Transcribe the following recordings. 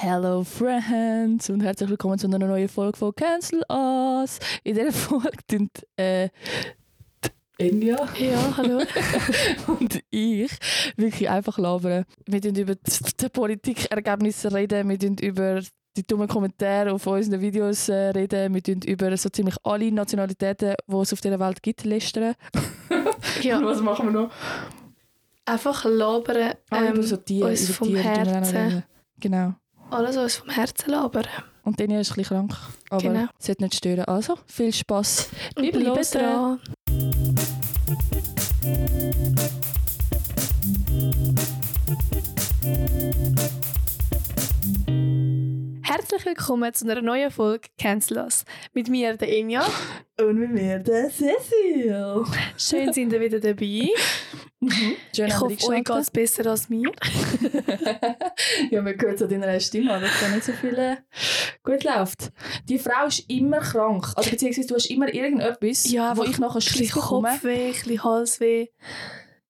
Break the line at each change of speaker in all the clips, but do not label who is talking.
Hello Friends und herzlich willkommen zu einer neuen Folge von Cancel Us. In dieser Folge sind äh, Enya
Ja, hallo.
und ich wirklich einfach labern. Wir reden über die Politikergebnisse reden, wir reden über die dummen Kommentare auf unseren Videos äh, reden, wir reden über so ziemlich alle Nationalitäten, die es auf dieser Welt gibt, lästern. Und
Ja,
was machen wir noch?
einfach labern.
Ah, über
Ähm,
so Tiere,
uns
über
vom
Tiere
Herzen.
Genau.
Alles uns vom Herzen labern.
Und Enya ist ein bisschen krank, aber
Genau.
es sollte nicht stören. Also, viel Spass. Wir bleiben
hören. Herzlich willkommen zu einer neuen Folge Cancel Us. Mit mir, der Inja.
Und mit mir der Cecil.
Schön sind ihr wieder dabei.
Schön,
Ich hoffe, euch geht es besser als mir.
ja, man hört es an deiner Stimme, dass da nicht so viel äh, gut läuft. Die Frau ist immer krank. Also beziehungsweise du hast immer irgendetwas,
Ja,
wo ich nachher
bisschen
bekomme.
Kopfweh, ein bisschen Halsweh.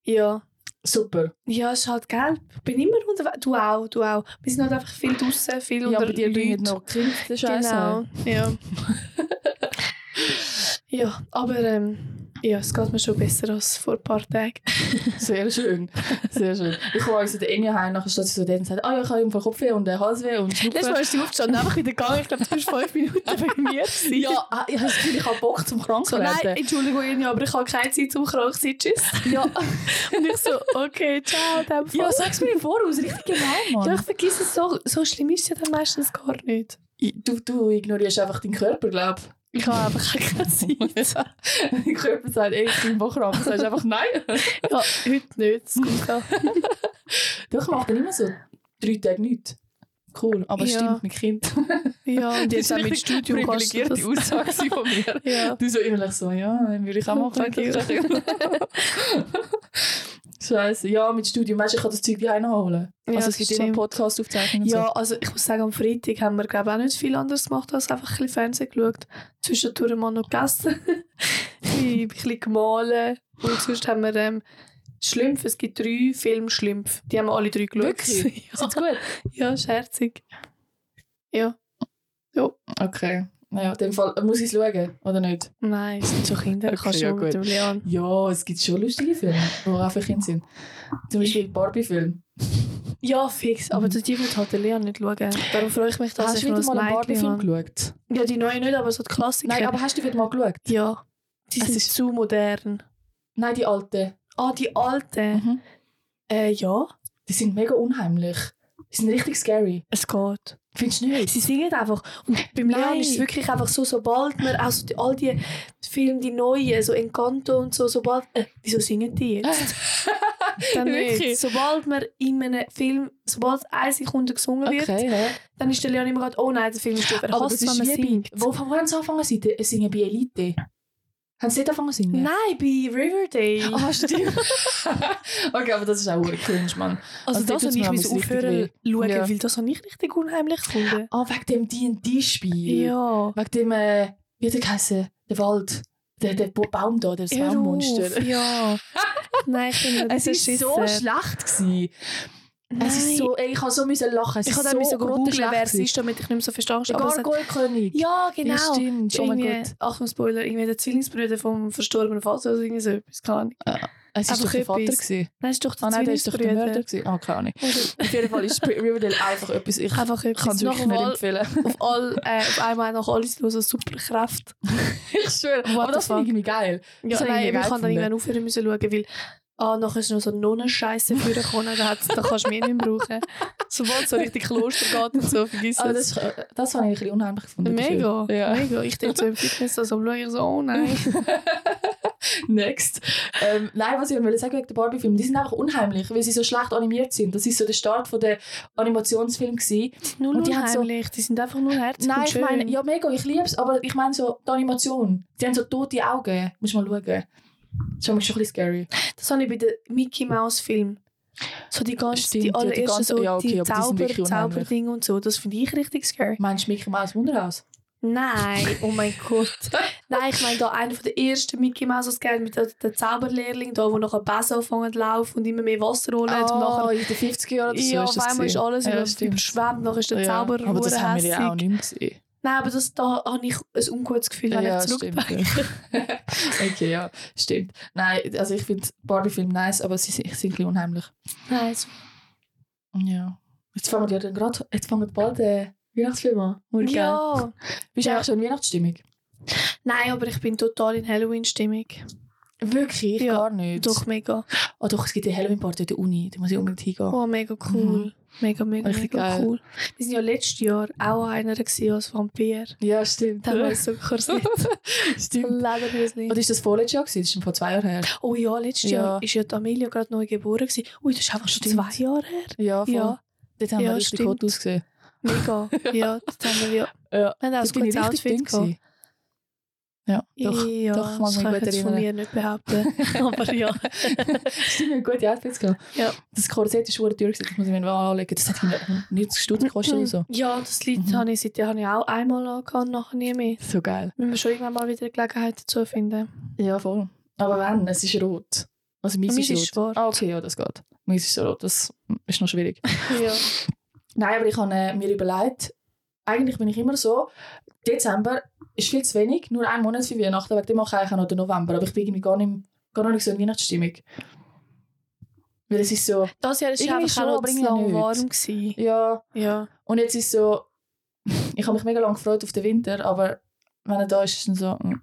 Ja.
Super.
Ja, es ist halt gelb. Ich bin immer unterwegs. Du auch, du auch. Wir sind halt einfach viel draußen, viel
Ja,
unter
dir bringen
Leuten.
noch Kinder
Genau, ja. ja, aber ähm, ja, es geht mir schon besser als vor ein paar Tagen.
Sehr schön. Sehr schön. Ich komme also der Enya heim, nachher steht sie so dort und sagt, ah ja, ich habe einfach Kopfweh und äh, Halsweh und
Letztes
Schnupfen.
Mal ist sie aufgestanden, einfach wieder gegangen. Ich glaube, du bist fünf Minuten wegen mir. gewesen.
Ja, ah, ich habe das Gefühl, ich habe Bock zum krank
So,
werden.
nein, Entschuldigung, Irina, aber ich habe keine Zeit zum krank sein. Tschüss.
Ja.
Und ich so, okay, ciao, Fall.
ja, sag's mir im Voraus, richtig genau,
Ja,
Mann.
ich vergesse es so, so schlimm ist es ja dann meistens gar nicht.
Du, du ignorierst einfach deinen Körper, glaub
Ich habe einfach keine Zeit.
Ja. Dein Körper sagt, ey, ich bin wochenlang. Du sagst einfach nein.
Ja, heute nicht.
Doch, ich mache dann immer so drei Tage nichts. Cool, aber
Ja.
stimmt mit Kind.
Ja, und jetzt auch mit Studium kannst du das.
Aussage von mir.
Ja.
Du so innerlich so, ja, dann würde ich auch machen. Scheiße, ja, mit Studium, weißt du, ich kann das Zeug daheim holen.
Ja,
also es gibt immer. Podcast-Aufzeichnungen
Ja, also ich muss sagen, am Freitag haben wir glaube ich, auch nicht viel anderes gemacht, als einfach ein bisschen Fernsehen geschaut. Zwischendurch mal noch gegessen, ein bisschen- gemahlen. Und sonst haben wir ähm, Schlümpfe, es gibt drei Filme Schlümpfe. Die haben wir alle drei geschaut.
Wirklich?
ja.
so. Ist gut?
ja, scherzig. Ja.
Okay. Naja, in dem Fall, muss ich es schauen, oder nicht?
Nein, es sind schon Kinder, ich
Okay,
kann
ja,
schon
gut.
Leon.
Ja, es gibt schon lustige Filme, die auch für Kinder sind. Zum Beispiel Barbie-Film.
Ja, fix, aber die wird halt der Leon nicht schauen. Darum freue ich mich, dass
Hast
ich noch
wieder mal einen Barbie-Film geschaut?
Ja, die neue nicht, aber so die Klassiker.
Nein, aber hast du wieder mal geschaut?
Ja, die
Es
sind
ist-
zu modern.
Nein, die alten.
Ah, die alte.
Mhm.
Äh, ja,
Die sind mega unheimlich. Die sind richtig scary.
es geht.
Findest du nicht?
Sie singen einfach. Und beim. Leon ist es wirklich einfach so, sobald man auch so die, all die Filme, die neuen, so Encanto und so, sobald. Äh, wieso singen die jetzt? Dann
Wirklich?
nicht. Sobald man in einem Film, sobald eine Sekunde gesungen wird,
Okay,
dann ist der Leon immer gerade, oh nein, der Film ist doof. Er
Aber
hasst
das
es,
ist
wenn man
wie
singt.
Wo, wo haben sie angefangen zu singen? singen bei Elite? Haben sie nicht angefangen zu singen?
Nein, bei Riverdale.
Ah, stimmt. okay, aber das ist auch cringe, Mann.
also,
also
das
mir
ich müssen aufhören schauen,
Ja.
weil das habe ich richtig unheimlich gefunden.
Ah, wegen dem D&D-Spiel.
Ja.
Wegen dem, äh, wie hat der geheißen? Der Wald. Der, der Baum da, das Baummonster.
Ja. Nein, ich finde
Es
das
war so schlecht. Gewesen. Es ist so, ey, ich habe so müssen lachen. Es
Ich habe
so
so googeln, wer es ist, damit ich nicht mehr so habe.
Gargoyle-König.
Ja, genau.
Ja, stimmt. Oh mein Gott.
Achtung, Spoiler, irgendwie der Zwillingsbrüder vom verstorbenen Vater oder irgendwie so etwas. Keine Ahnung.
Es war doch der Vater. Gewesen.
Nein, es ist doch der
Ah nein, der ist doch der
Zwillingsbrüder.
Mörder. Gewesen. Ah, keine Ahnung.
Oder-
Auf jeden Fall ist Riverdale einfach etwas, ich
Einfach
kann
etwas.
es wirklich nicht empfehlen.
auf, all, äh, auf einmal noch alles los, so Superkräfte.
ich schwöre. Aber das finde ich irgendwie geil.
Ja, nein, ich kann dann irgendwann aufhören müssen schauen, weil ah, nachher ist noch so Nonnenscheiße vorgekommen, da, hat's- da kannst du mich nicht mehr brauchen. Sobald es so richtig Kloster geht und so, vergiss
Aber
es.
das, äh, das habe ich ein bisschen unheimlich gefunden.
Mega,
Film. Ja.
mega. Ich denke so im Fitness, also am Schauen, ich so, oh nein.
Next. Ähm, nein, was ich wollte sagen wegen der Barbie-Film, die sind einfach unheimlich, weil sie so schlecht animiert sind. Das ist so der Start von der Animationsfilm gewesen.
Null
Und die haben so-
die sind einfach nur herzig
Nein, ich meine, ja mega, ich liebe es, aber ich meine so die Animation. Die haben so tote Augen. Muss mal schauen. Das ist schon ein bisschen scary.
Das habe ich bei den Mickey Mouse Film. So die ganzen,
Stimmt,
die
ja, die
allerersten so
ja, okay,
die Zauber. Zauberdinge und so, das finde ich richtig scary.
Meinst du Mickey Mouse Wunderhaus?
Nein, oh mein Gott. Nein, ich meine da einer von der ersten Mickey Mouse gegeben mit der Zauberlehrling, da, wo nachher Besen anfangen zu laufen und immer mehr Wasser holen. und nachher,
Oh, in den 50er Jahren oder so
ja, auf
das
einmal ist alles
Ja,
überschwemmt, nachher ist der
Ja,
Zauberer
Aber das haben wir ja auch nicht gesehen.
Nein, aber das, da habe ich ein ungutes Gefühl, wenn
ja,
ich
stimmt.
zurückdenke.
ja. okay, ja, stimmt. Nein, also ich finde Barbie-Film nice, aber sie sind, sind ein bisschen unheimlich.
Nein, so.
Ja. Jetzt fangen wir ja dann gerade, jetzt fangen bald äh, Weihnachtsfilme an.
Ja.
Bist du
Ja.
eigentlich schon in Weihnachtsstimmung?
Nein, aber ich bin total in Halloween-Stimmung.
Wirklich? Ich
Ja,
gar nicht.
Doch, mega.
Oh doch, es gibt eine Halloween-Party an der Uni, da muss ich unbedingt hingehen.
Oh, mega cool. Mega, mega,
Richtig
mega
geil.
cool. Wir waren ja letztes Jahr auch einer gewesen als Vampir.
Ja, stimmt.
Da haben wir so Korsett.
stimmt.
Lederhöschen.
Und ist das vorletztes Jahr gewesen? Das ist schon vor zwei Jahren her.
Oh ja, letztes
Ja.
Jahr ist ja die Amelia gerade neu geboren. Gewesen. Ui, das ist einfach schon
Stimmt.
zwei Jahre her.
Ja, voll.
Ja,
Dort haben
Ja,
wir richtig
stimmt.
gut ausgesehen.
mega. ja, das haben wir ja.
Ja.
Wir haben auch
Das
ein gutes Outfit gehabt.
Ja, doch.
ja,
doch, mag
das kann ich jetzt von mir nicht behaupten. Aber ja.
Stimmt, gute Outfits gehabt.
Ja.
Das Korsett ist schon teuer das muss ich mir mal anlegen. Das hat irgendwie 90 Stutz gekostet oder so.
Ja, das Lied
Mhm.
habe ich seitdem habe ich auch einmal angehabt nachher nie mehr.
So geil.
Müssen wir schon irgendwann mal wieder Gelegenheit dazu finden.
Ja, voll. Aber wenn, es ist rot. Also meins ist,
ist
rot. Ah, okay, ja, das geht. Meins ist rot, das ist noch schwierig.
Ja.
Nein, aber ich habe äh, mir überlegt, eigentlich bin ich immer so, Dezember ist viel zu wenig, nur ein Monat für Weihnachten, wegen dem mache ich eigentlich auch noch den November, aber ich bin irgendwie gar nicht, gar noch nicht so in Weihnachtsstimmung. Weil es ist so,
Das Jahr war einfach
schon,
auch noch zu lang warm. Gewesen.
ja,
Ja.
und jetzt ist es so, ich habe mich mega lange gefreut auf den Winter, aber wenn er da ist, ist es dann so, mm.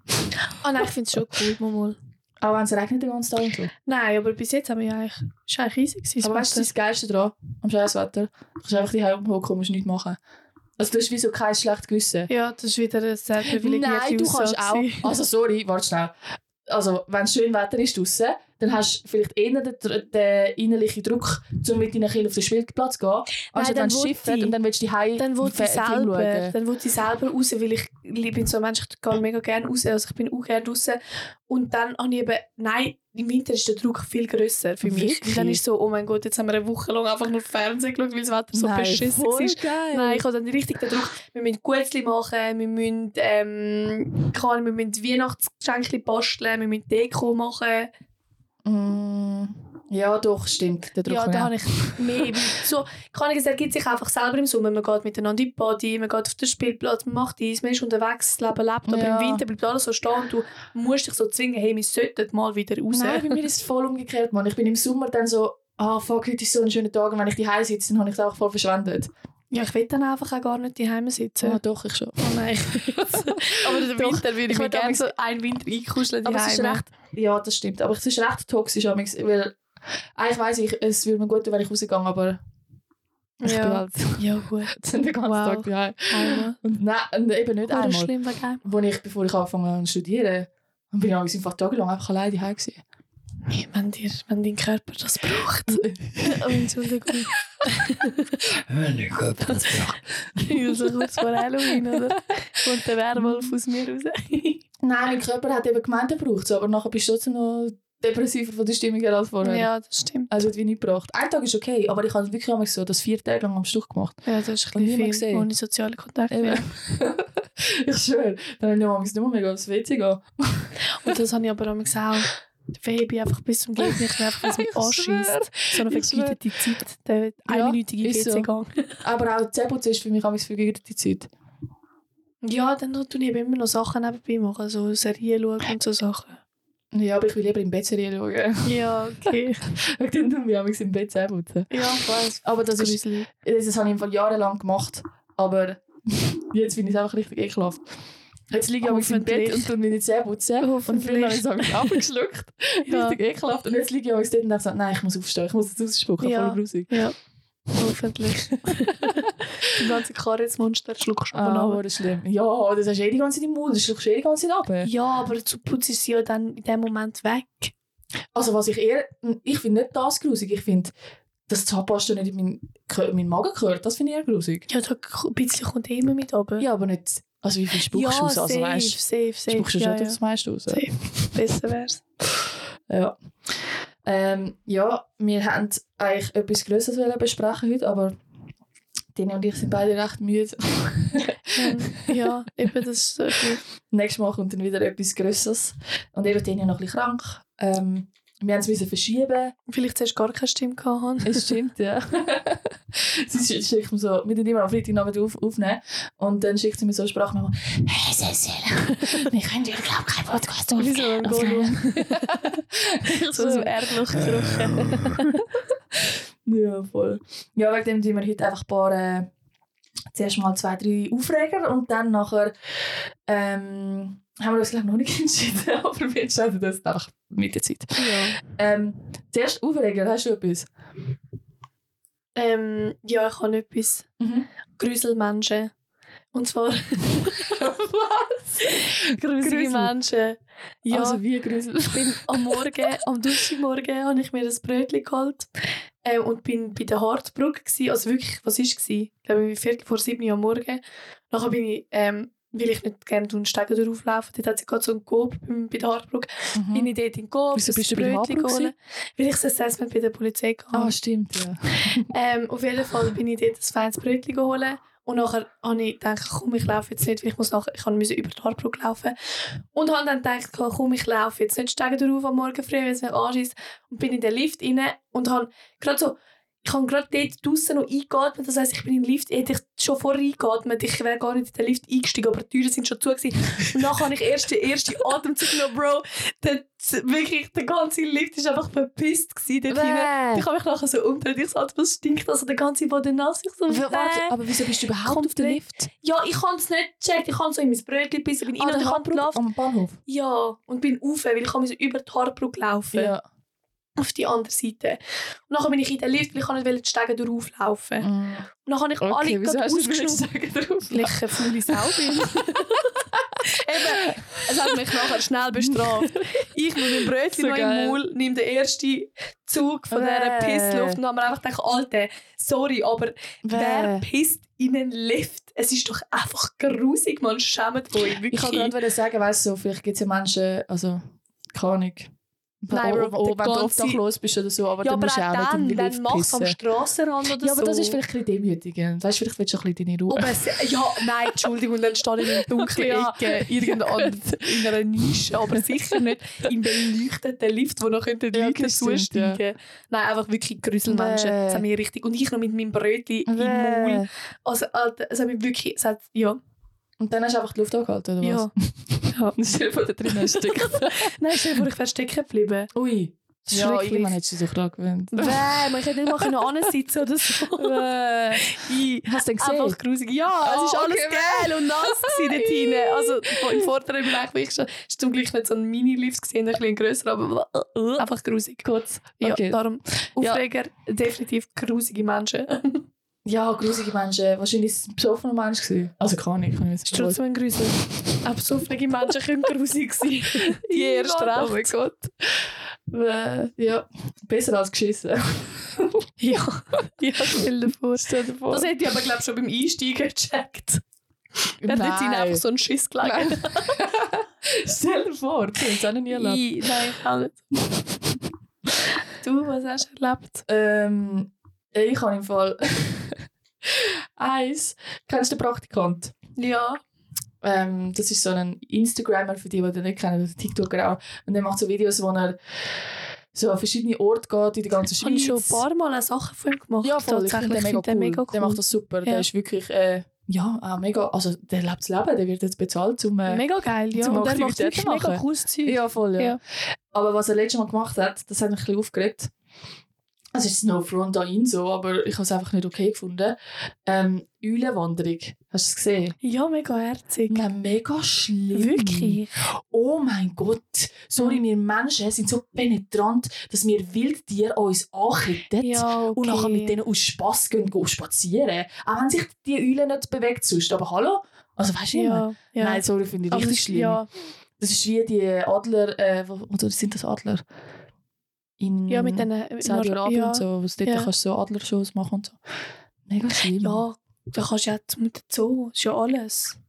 Ah nein, ich finde es schon cool, Momol.
auch wenn es regnet den ganzen Tag und so.
Nein, aber bis jetzt haben wir ja eigentlich, ist eigentlich easy gewesen.
Aber weißt du, das Geilste daran, am scheiß Wetter? Du kannst einfach die hocken und musst nichts machen. Also du hast wie so kein schlechtes Gewissen.
ja, das ist wieder eine sehr privilegierte
Nein, du kannst auch. Also sorry, warte schnell. Also wenn es schön Wetter ist draußen, dann hast du vielleicht eher den, den innerlichen Druck, um mit deinen Kindern auf den Spielplatz zu gehen. Anstatt
dann
es
will
Schiff wird
ich-
und dann willst du die Heim
Dann will ich selber, dann will selber raus, weil ich, ich bin so ein Mensch, ich gehe mega gerne raus, also ich bin auch gerne raus. Und dann habe ich eben, nein, im Winter ist der Druck viel grösser für mich.
Wirklich?
Dann ist so, oh mein Gott, jetzt haben wir eine Woche lang einfach nur Fernsehen geschaut, weil das Wetter so beschissen war.
geil.
Nein, ich habe dann richtig den Druck, wir müssen Gutzli machen, wir müssen, ähm, wir müssen Weihnachtsgeschenke basteln, wir müssen Deko machen.
Mm, ja, doch, stimmt.
Ja, da
ich
habe ich mehr. so, keine Ahnung, es ergibt sich einfach selber im Sommer. Man geht miteinander in die Party, man geht auf den Spielplatz, man macht dies, man ist unterwegs, das Leben lebt. Aber
Ja.
im Winter bleibt alles so stehen und du musst dich so zwingen, hey, wir sollten mal wieder raus.
Nein, bei mir ist es voll umgekehrt, Mann. Ich bin im Sommer dann so, ah fuck, heute ist so ein schöner Tag und wenn ich die sitze, dann habe ich es auch voll verschwendet.
Ja, ich will dann einfach auch gar nicht daheim sitzen.
Ah, doch, ich schon.
Oh nein. aber im
Doch.
Winter würde ich
Ich
mir gerne so einen Winter einkuscheln
Aber es ist recht, ja, das stimmt. Aber es ist recht toxisch, weil eigentlich weiss ich, es würde mir gut tun, wenn ich rausgehe, aber ich
Ja.
bin halt
Ja, gut.
den ganzen
Wow.
Tag daheim.
Einmal.
Und nein, eben nicht
Oder
einmal.
schlimm wegen
Wo ich, bevor ich angefangen habe zu studieren, bin ich einfach tagelang einfach alleine daheim gewesen.
Wenn, dir, wenn dein Körper das braucht. oh, Entschuldigung. Ja, so kurz vor Halloween, oder? Kommt der Werwolf aus mir raus.
Nein, mein Körper hat eben gemeint, er braucht es, aber nachher bist du trotzdem noch depressiver von der Stimmung her als vorher.
ja, das stimmt.
Also hat wie nicht gebracht. Ein Tag ist okay, aber ich habe wirklich einmal so das vier Tage lang am Stück gemacht.
Ja, das ist ein bisschen viel
gesehen.
ohne soziale Kontakte. Ja.
ich schwöre. Dann habe ich nicht mehr mega aufs WC gehen.
Und das habe ich aber auch auch. Der Baby einfach bis zum Geht nicht mehr, einfach,
Ich schwöre.
anschießt. So eine vergeudete Zeit. Der
Ja,
einminütige
ist so.
WC-Gang.
Aber auch Zähneputzen ist für mich auch vergütete Zeit.
Ja, dann tue ich immer noch Sachen nebenbei machen. So Serien schauen und so Sachen.
Ja, aber ich will lieber im Bett Serie schauen.
Ja, okay.
Ich tue mir auch im Bett Zähneputzen.
ja, ich weiß.
Aber das, ist,
Gruselig.
das habe ich im Fall jahrelang gemacht. Aber jetzt finde ich es einfach richtig ekelhaft. Jetzt liege ich aber im Bett
Hoffentlich.
und tue meine Zähne putzen. Und früher habe ich es abgeschluckt.
Ja.
Richtig ekelhaft. Und jetzt liege ich aber dort und denke so, nein, ich muss aufstehen, ich muss jetzt ausspucken.
Ja.
Voll grusig.
Ja, hoffentlich. Die ganze Karriersmonster schluckst du
Ah,
aber
das ist schlimm. Ja, das hast du eh die ganze Zeit im Mund, das schluckst du eh die ganze Zeit ab.
Ja, aber zu putzt ist sie ja dann in dem Moment weg.
Also was ich eher, ich finde nicht das grusig, ich finde, dass Zahnpasta nicht in meinen, meinen Magen gehört, das finde ich eher grusig.
Ja, da ein bisschen kommt immer mit runter.
Ja, aber nicht, also wie viel spuckst du
ja
aus? Also
safe,
weißt
safe, safe.
spuckst du
ja,
schon
ja.
das meiste aus?
Safe. Besser wär's.
Ja. Ähm, ja, wir haben eigentlich etwas Größeres besprechen heute, aber Dini und ich sind beide recht müde.
Ähm, ja, eben das ist so
Nächstes Mal kommt dann wieder etwas Grösseres. Und eben bin ich noch ein bisschen krank. Ähm, wir haben es verschieben.
Vielleicht zuerst gar keine Stimme gehabt.
Es stimmt, ja. sie sch- schickt mir so, wir immer am Freitagabend auf, aufnehmen. Und dann schickt sie mir so eine Sprachnachricht. Hey Cecil, wir können dir, glaube ich, keinen Podcast
Wie so ein
aufnehmen.
so aus dem Erdloch gekrochen.
Ja, voll. Ja, wegen dem tun wir heute einfach ein paar, äh, zuerst mal zwei, drei Aufreger und dann nachher ähm, haben wir uns glaube ich noch nicht entschieden, aber wir entscheiden das einfach mit der Zeit.
ja.
Ähm, zuerst Aufreger, hast du etwas?
Ähm, ja, ich habe etwas.
Mhm.
Grüselmenschen. Und zwar
Was?
grusige Menschen. Ja,
Also wie Grusel?
ich bin am Morgen, am Donnerstagmorgen, habe ich mir ein Brötchen geholt ähm, und bin bei der Hartbrücke gsi. Also wirklich, was war es? Ich glaube, viertel vor sieben Uhr am Morgen. Nachher bin ich, ähm, weil ich nicht gerne den Stegen durchlaufen, dort hat sie gerade so einen Coop bei der Hartbrücke. Bin ich dort in Coop,
Wieso bist du bei
geholt, Weil ich das Assessment bei der Polizei hatte.
Ah, stimmt, ja.
Ähm, auf jeden Fall bin ich dort ein feines Brötchen geholt. Und nachher habe ich gedacht, komm, ich laufe jetzt nicht, weil ich muss nachher, ich musste über die Hartbrücke laufen. Und habe dann gedacht, komm, ich laufe jetzt nicht steigen drauf am Morgen früh, wenn es mich anschießt. Und bin in den Lift rein und habe gerade so, ich habe gerade dort draußen noch eingeatmet. Das heisst, ich bin in den Lift, hätte ich schon vorher eingeatmet. Ich wäre gar nicht in den Lift eingestiegen, aber die Türen sind schon zu. Gewesen. Und dann habe ich erst den ersten Atemzug genommen, Bro. Der, wirklich, der ganze Lift war einfach verpisst gewesen dort. Ich habe mich nachher so umgedreht, ich so, Alter, was stinkt also der ganze Boden nass? Ich so,
Warte, aber wieso bist du überhaupt auf dem. Lift?
Ja, ich habe es nicht gecheckt. Ich habe so in mein Brötchen gebissen, bin in
Ah,
und habe
Hartbrücke
gelaufen.
am Bahnhof?
Ja, und bin rauf, weil ich musste über die Hartbrücke laufen.
Ja.
Auf die andere Seite. Und dann bin ich in den Lift, weil ich nicht die Stege durchlaufen.
Mm.
Und dann habe ich
Okay,
alle
wieso hast du nicht sagen drauf?
Weil ich eine faule Sau bin. Eben, es hat mich nachher schnell bestraft. Ich mit dem Brötchen
So
noch
geil.
im Maul, nehme den ersten Zug von dieser
Bäh.
Pissluft und habe mir einfach gedacht, Alter, sorry, aber wer pisst in einen Lift? Es ist doch einfach grusig, man schämt euch, wirklich.
Ich wollte gerade sagen, weißt du, so, vielleicht gibt es ja Menschen, also, keine Ahnung.
Nein,
oh,
Bro,
oh,
der
wenn du
ganze-
obdachlos bist oder so, aber
ja,
dann
aber
musst du auch nicht in
dann,
die
dann mach's am
pissen.
Strassenrand oder
Ja, aber
so.
das ist vielleicht ein bisschen demütigend. Weißt du, vielleicht willst du ein bisschen deine Ruhe.
Aber es, ja, nein, Entschuldigung, dann stehe ich in einer dunklen
Ja.
Ecke, irgendwo in einer Nische, aber sicher nicht im beleuchteten Lift, wo noch die
Ja,
Leute
stimmt,
zusteigen Nein, einfach wirklich Grüsselmenschen.
Bäh.
Das hat mich richtig... Und ich noch mit meinem Brötchen im Maul. Also, es hat mich wirklich... Hat, ja,
Und dann hast du einfach die Luft angehalten, oder
ja.
was? Ja. Stell dir vor, da drin ein Stück.
Nein, stell dir ich wäre stecken geblieben.
Ui. Ja,
Schrecklich.
irgendwann hättest du dich daran gewöhnt.
Bäh, man hätte nicht mal können oder so.
Bäh. Hast du denn gesehen?
Einfach grusig. Ja,
Oh,
es ist alles
okay,
geil und nass dort hinten. Also im vorderen Bereich war ich schon, ist zum Glück nicht so ein Mini-Lift gesehen, ein bisschen grösser, aber äh, einfach grusig.
kurz.
Ja,
Okay.
darum
Ja.
Aufreger, definitiv grusige Menschen.
Ja, grusige Menschen. Wahrscheinlich ist es ein besoffener Mensch. Gewesen. Also kann ich, kann ich jetzt
Ist trotzdem ein Grusel. Auch besoffene Menschen können grusig sein. Die erst
Oh mein. Gott. Äh, ja, besser als geschissen.
Ja, ja, stell dir vor.
Stell dir vor.
Das hätte ich aber, glaube ich, schon beim Einsteigen gecheckt. Dann hat ihnen einfach so einen Schiss gelegt.
Stell dir vor, du hast es auch noch nie erlebt.
I, nein, ich auch nicht. Du, was hast du erlebt?
Ähm, ich habe im Fall eins. Kennst du den Praktikant?
Ja.
Ähm, das ist so ein Instagrammer, für die, die den nicht kennen, oder TikToker auch. Und der macht so Videos, wo er so an verschiedene Orte geht in der ganzen
Ich
Schweiz.
habe schon ein paar Mal Sachen von ihm gemacht.
Ja, voll. Ich finde den mega,
Ich
cool. Der macht das super. Der
Ja.
ist wirklich, äh, ja, auch mega, also der lebt das Leben. Der wird jetzt bezahlt, um... Äh,
mega geil, ja.
zum
Und er macht wirklich mega cooles Zeug.
ja, voll, ja.
Ja.
Aber was er letztes Mal gemacht hat, das hat mich ein bisschen aufgeregt. Also es ist no front an ihn so, aber ich habe es einfach nicht okay gefunden. Ähm, Eulenwanderung. Hast du es gesehen?
Ja, mega herzig.
Nein, mega schlimm.
Wirklich?
Oh mein Gott. Sorry, wir Menschen sind so penetrant, dass wir Wildtiere an uns ankitten.
Ja, okay.
Und nachher mit denen aus Spass gehen, gehen spazieren. Auch wenn sich die Eule nicht bewegt sonst. Aber hallo? Also weißt du, ja.
Ja, ja.
Nein, sorry, finde ich
Aber
richtig
das-
schlimm.
Ja,
Das ist wie die Adler, äh, oder sind das Adler? In
ja, mit den...
Saudi-Arabien
ja.
und so, wo du dort
Ja.
kannst so Adlershows machen und so. Mega schlimm.
Ja, da kannst du ja zum Zoo. Das ist ja alles.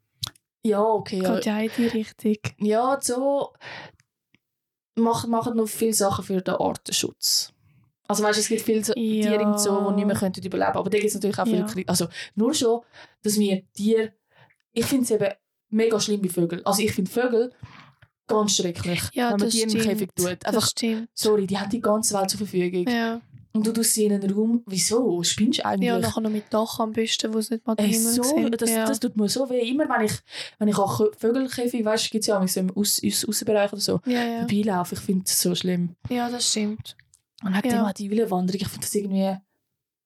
ja okay. Ja,
Geht ja auch in die Richtung.
ja so machen, machen noch viele Sachen für den Artenschutz. Also weißt, es gibt viele so
Ja.
Tiere im Zoo, die nicht mehr könnten überleben Aber da gibt es natürlich auch viele
Ja.
Kri- Also nur schon, dass wir Tiere ich finde es eben mega schlimm bei Vögeln. Also ich finde Vögel ganz schrecklich,
Ja,
wenn man die in den
stimmt.
Käfig tut. Einfach, sorry, die haben die ganze Welt zur Verfügung.
Ja.
Und du tust sie in einen Raum, wieso? Spinnst du eigentlich?
ja, nachher noch mit Dach am besten, wo es nicht mal den
Ey,
Himmel
so, das,
ja.
das tut mir so weh. Immer wenn ich, wenn ich auch Vögelkäfig, weißt du, gibt es ja auch so im Aus, Aus, Aussenbereich oder so,
ja, ja.
vorbeilaufen, ich finde das so schlimm.
ja, das stimmt.
Und wegen
Ja.
dem auch die Willenwanderung, ich finde das irgendwie,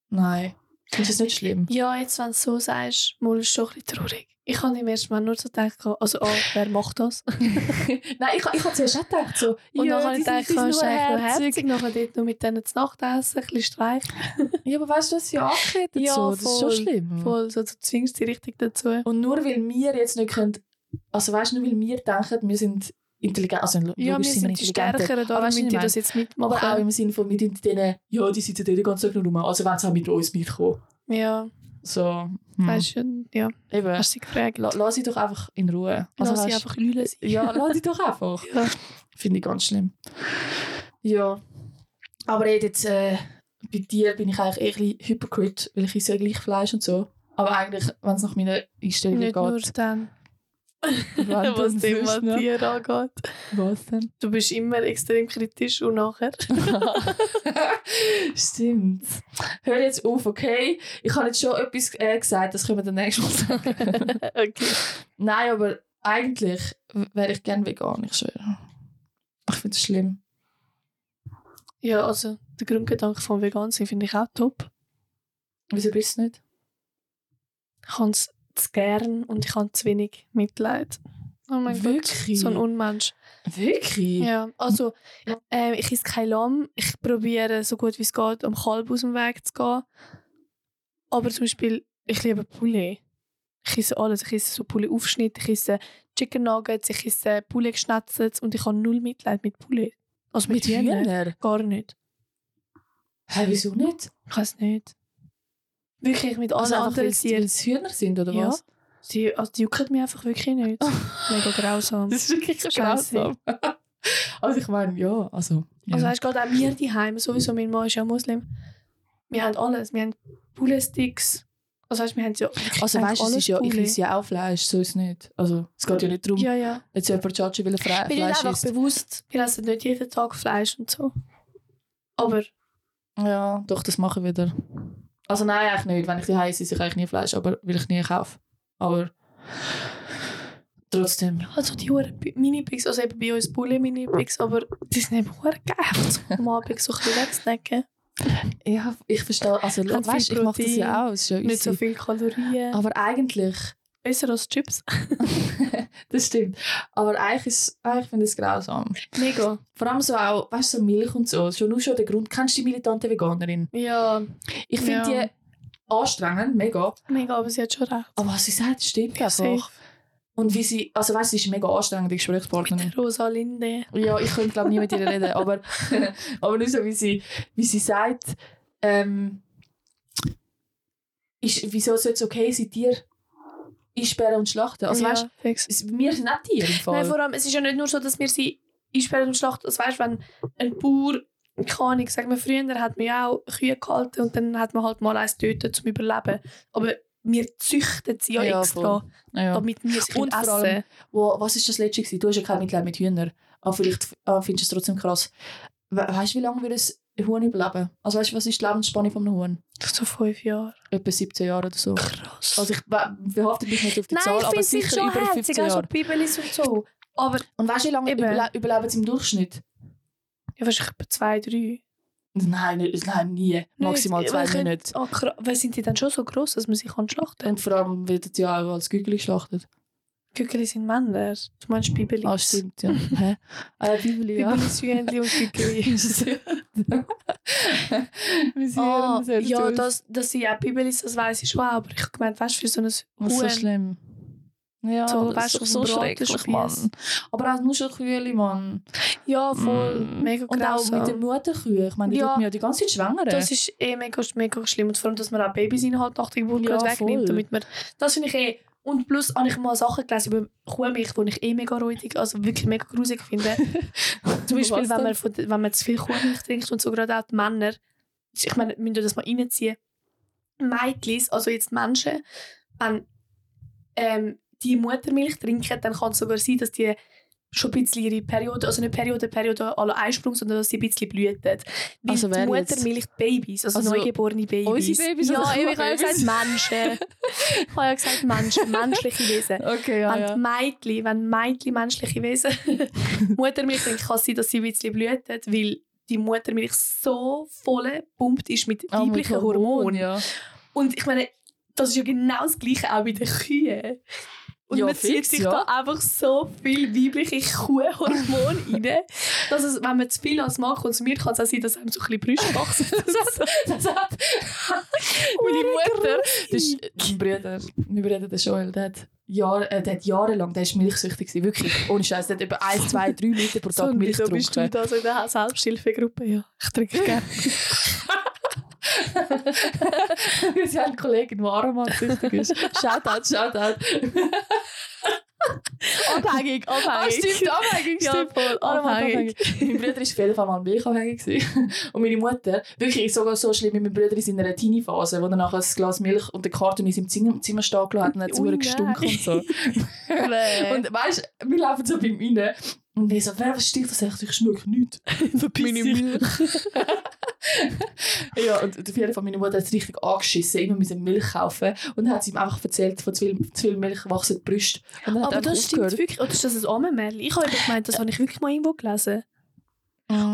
nein, ich finde das nicht schlimm.
Ja, jetzt, wenn du es so sagst, mal ist es schon ein bisschen traurig. Ich habe im ersten Mal nur so gedacht, also, oh, wer macht das?
nein, ich, ich habe zuerst auch gedacht, so,
Und
ja,
dann habe ich gedacht,
sind
du
nur
eigentlich noch
herzig.
herzig, nachher dort noch mit denen zu Nacht essen, ein bisschen streichen.
Ja, aber weißt du, das ist ja angekettet
Ja,
so, das ist schon
voll,
schlimm.
Voll, so, du zwingst sie richtig dazu.
Und nur weil wir jetzt nicht können, also weißt du, nur weil wir denken, wir sind intelligent, also logisch
Ja, wir
sind
sind die Stärkeren,
Aber
darum müssen die das jetzt
aber auch
mitmachen.
im Sinne von, tun denen, ja, die sitzen dort den ganzen Tag nur rum, also wenn sie auch mit uns mitkommen.
Ja,
So, hm.
weißt du, ja,
Eben,
hast sie geprägt.
la, lass sie doch einfach in Ruhe.
Also, Lass sie einfach lülen.
Ja, lass sie doch einfach.
Ja.
Finde ich ganz schlimm. Ja. Aber ey, jetzt, äh, bei dir bin ich eigentlich eher ein bisschen Hypocrite, weil ich esse ja gleich Fleisch und so. Aber eigentlich, wenn es nach meiner Einstellung
Nicht nur
geht,
dann,
wenn
was
noch.
Tier angeht.
Was denn?
Du bist immer extrem kritisch und nachher.
Stimmt. Hör jetzt auf, okay? Ich habe jetzt schon etwas äh, gesagt, das können wir dann nächstes Mal sagen.
okay.
Nein, aber eigentlich wäre ich gerne vegan, ich schwöre. Ich finde es schlimm.
Ja, also der Grundgedanke von vegan sein finde ich auch top.
Wieso bist du nicht?
Ich habe es zu gern und ich habe zu wenig Mitleid. Oh mein
Wirklich?
Gott, so ein Unmensch.
Wirklich?
Ja, also ähm, ich esse kein Lamm. Ich probiere so gut wie es geht, am Kalb aus dem Weg zu gehen. Aber zum Beispiel, ich liebe Poulet. Ich esse alles. Ich esse so Poulet-Aufschnitt, ich esse Chicken Nuggets, ich esse Poulet geschnetzelt und ich habe null Mitleid mit Poulet. Also mit,
Mit?
Hühnern? Gar nicht.
Hä, wieso nicht?
Ich weiß nicht. Wirklich, mit allen
Also einfach,
anderen
weil weil
Tieren.
es Hühner sind, oder
Ja.
was?
Die, also die jucken mich einfach wirklich nicht. Mega grausam.
Das ist wirklich
Scheisse.
grausam. also ich meine, ja, also... Ja.
Also weißt du, gerade auch wir daheim, sowieso, mein Mann ist ja Muslim. Wir haben alles. Wir haben Poulet-Sticks. Also weißt wir haben ja
also weißt es ist ja, ich esse ja auch Fleisch, so ist es nicht. Also es geht ja nicht darum,
Ja, ja.
jetzt jemand will Fle
Wir sind
Fleisch
einfach
isst.
bewusst, wir essen nicht jeden Tag Fleisch und so. Aber
Ja, doch, das mache ich wieder. Also nein, eigentlich nicht. Wenn ich die esse, esse ich eigentlich nie Fleisch, aber will ich nie kaufen. Aber trotzdem.
also die Huren Mini-Pigs, also eben bei uns Poulet Mini-Pigs, aber die sind eben Huren geil, am Abend so ein bisschen wegzunecken.
Ja, ich verstehe. Also weißt, ich mache das ja auch. Es ist ja
Nicht so viele Kalorien.
Aber eigentlich,
Besser als Chips.
das stimmt. Aber eigentlich, ist, eigentlich finde ich es grausam.
Mega.
Vor allem so auch, weißt du, so Milch und so. Schon nur schon der Grund. Kennst du die militante Veganerin?
Ja,
Ich finde
Ja.
die anstrengend, mega.
mega, aber sie hat schon recht.
Aber was sie sagt, stimmt
Safe.
einfach. Und wie sie, also weißt du, sie ist mega anstrengend, die Gesprächspartnerin.
Mit Rosalinde.
Ja, ich könnte glaube nie mit ihr reden, aber, aber nur so, wie sie, wie sie sagt, ähm, ist, wieso sollte es okay sein, Tier einsperren und schlachten? Also weißt
ja, fix.
es- wir sind nicht Tiere im Fall.
Nein, vor allem, es ist ja nicht nur so, dass wir sie einsperren und schlachten. Also weißt, wenn ein Bauer, keine Ahnung, sagen wir früher hat man ja auch Kühe gehalten und dann hat man halt mal eins töten zum Überleben. Aber wir züchten sie ja,
Ja,
extra,
ja.
damit wir sie
Und
können
vor allem-
essen
Wo, was ist das letzte gewesen? Du hast ja kein Mitleid mit Hühnern. Aber vielleicht ah, findest du es trotzdem krass. We weißt du, wie lange würde ein Huhn überleben? Also weißt du, was ist die Lebensspanne von einem Huhn?
So fünf Jahre.
Etwa 17 Jahre oder so.
Krass.
Also ich be- behaupte mich nicht auf die
Nein,
Zahl,
ich
aber
finde sie
sicher
schon
über
herzig,
15
auch so
Jahre.
Bibelis und so. Aber
Und weißt du, wie lange überle überleben sie im Durchschnitt?
ja, wahrscheinlich etwa zwei, drei.
Nein, nicht, nein nie. Maximal
Nicht,
zwei Monate.
Ah, kra- weil sind die dann schon so gross, dass man sie kann schlachten kann?
Und vor allem werden sie ja auch als Gügeli geschlachtet.
Gückeli sind Männer. Du meinst Bibelis?
Ah, stimmt, ja. Hä? Äh, Bibeli, ja.
Bibelis, Hühnchen und Gückeli.
Wir sind sehr
ja, das, dass sie auch Bibelis, das weiß ich schon, aber ich habe gemeint, weißt du, für so ein
Das ist so
Huhn.
schlimm. Ja,
So,
das
weißt
ist so schrecklich. Mann. Aber auch nur schon Kühe, Mann.
Ja, voll.
Mm.
Mega
Und auch mit den Mutterkühen. Ich meine, die
Ja.
ja die ganze Zeit schwängern.
Das ist eh mega, mega schlimm. Und vor allem, dass man auch Babysinhalt nach der Geburt
Ja,
wegnimmt. Damit man, das finde ich eh... Und plus habe ich mal Sachen gelesen über Kuhmilch, die ich eh mega räudig, also wirklich mega gruselig finde. Zum Beispiel, wenn man, von, wenn man zu viel Kuhmilch trinkt und so gerade auch die Männer. Ich meine, müsst ihr das mal reinziehen. Mädchen, also jetzt Menschen, wenn ähm, die Muttermilch trinken, dann kann es sogar sein, dass die schon ein bisschen ihre Periode, also nicht Periode, Periode alle Einsprung, sondern dass sie ein bisschen blüten. Weil
Also
die
jetzt?
Muttermilch Babys, also,
Also
neugeborene Babys.
unsere Babys
Ja, eben, ich habe ja gesagt Menschen. ich habe ja gesagt Menschen, menschliche Wesen.
Okay, ja,
wenn
ja.
Mädchen, wenn Mädchen menschliche Wesen Muttermilch trinken, kann es sein, dass sie ein bisschen blüten, weil die Muttermilch so voll gepumpt ist mit
mit
weiblichen Hormonen.
ja.
Und ich meine, das ist ja genau das Gleiche auch bei den Kühen. Und
Ja,
man zieht
fix,
sich
ja.
da einfach so viel weibliche Kuhhormone rein, dass es, wenn man zu viel als Mann konsumiert, kann es auch sein, dass einem so ein bisschen Brüste wachsen.
Das hat meine Mutter, das ist, mein Bruder, mein Bruder, der Joel, der hat, Jahr, äh, der hat jahrelang, der ist milchsüchtig gewesen, wirklich, ohne Scheiß, der hat über 1, 2, 3 Liter pro Tag Milch
so bist du
getrunken.
da so in der Selbsthilfegruppe. Ja, ich trinke gerne.
Sie haben einen Kollegen, der aromatsüchtig ist. Shoutout, Shoutout.
Abhängig,
Ah,
abhängig.
stimmt, abhängig,
Ja,
stimmt.
voll,
Aromatabhängig. mein Bruder war auf jeden Fall mal milchabhängig. Und meine Mutter, wirklich sogar so schlimm, wie mein Bruder in seiner Teenie-Phase, wo er nachher ein Glas Milch und den Karton in seinem Zimmer, Zimmer stehen gelassen hat und hat es gestunken und so. Und weißt du, wir laufen so bei ihm rein und ich so, wer was sticht das echt? Ich schmecke nichts.
Meine Milch.
ja, und auf jeden Fall, meine Mutter hat es richtig angeschissen, immer müssen Milch kaufen. Und dann hat sie ihm einfach erzählt, von zu viel, zu viel Milch wachsen die Brüste.
Aber
er
das stimmt wirklich. Oder ist das ein Ammenmärchen? Ich habe gemeint, das habe ich wirklich mal irgendwo gelesen.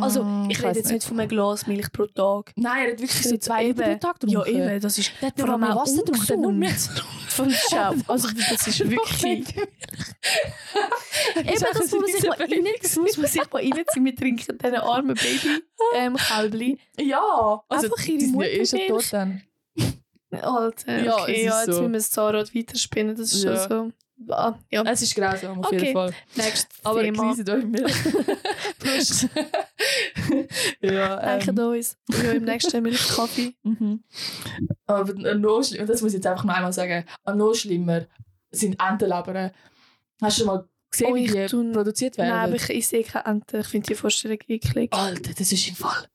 Also, ich
Mm,
rede jetzt nicht von einem Glas Milch pro Tag.
Nein, er hat wirklich so
Eben.
zwei Liter pro Tag
Ja,
getrunken.
eben. Das ist
Der
vor allem auch
Wasser getrunken, der hat nur mehr
Von Schau. Also, das ist wirklich... Eben, das muss man sich mal rein, das muss man sich mal reinziehen. Wir trinken diesen armen Baby ähm, Kälbli.
Ja, also
Einfach ihre
die sind ja
Muttermilch.
tot dann.
Alter,
Ja,
okay, ja,
ist
jetzt
so.
müssen wir das Zahnrad weiterspinnen. Das ist
Ja.
schon so... Ah, ja,
Es ist grausam, auf
Okay.
jeden Fall.
nächstes
Aber
Thema.
genießt euch Milch.
Prost.
ja,
Danke
ähm,
uns. Ja, im nächsten Milchkaffee.
Mhm. Aber noch schlimmer, das muss ich jetzt einfach noch einmal sagen, aber noch schlimmer sind Entenlebern. Hast du schon mal gesehen,
Oh,
wie die produziert werden?
Nein, aber ich, ich sehe keine Ente. Ich finde die Vorstellung eklig.
Alter, das ist im Fall.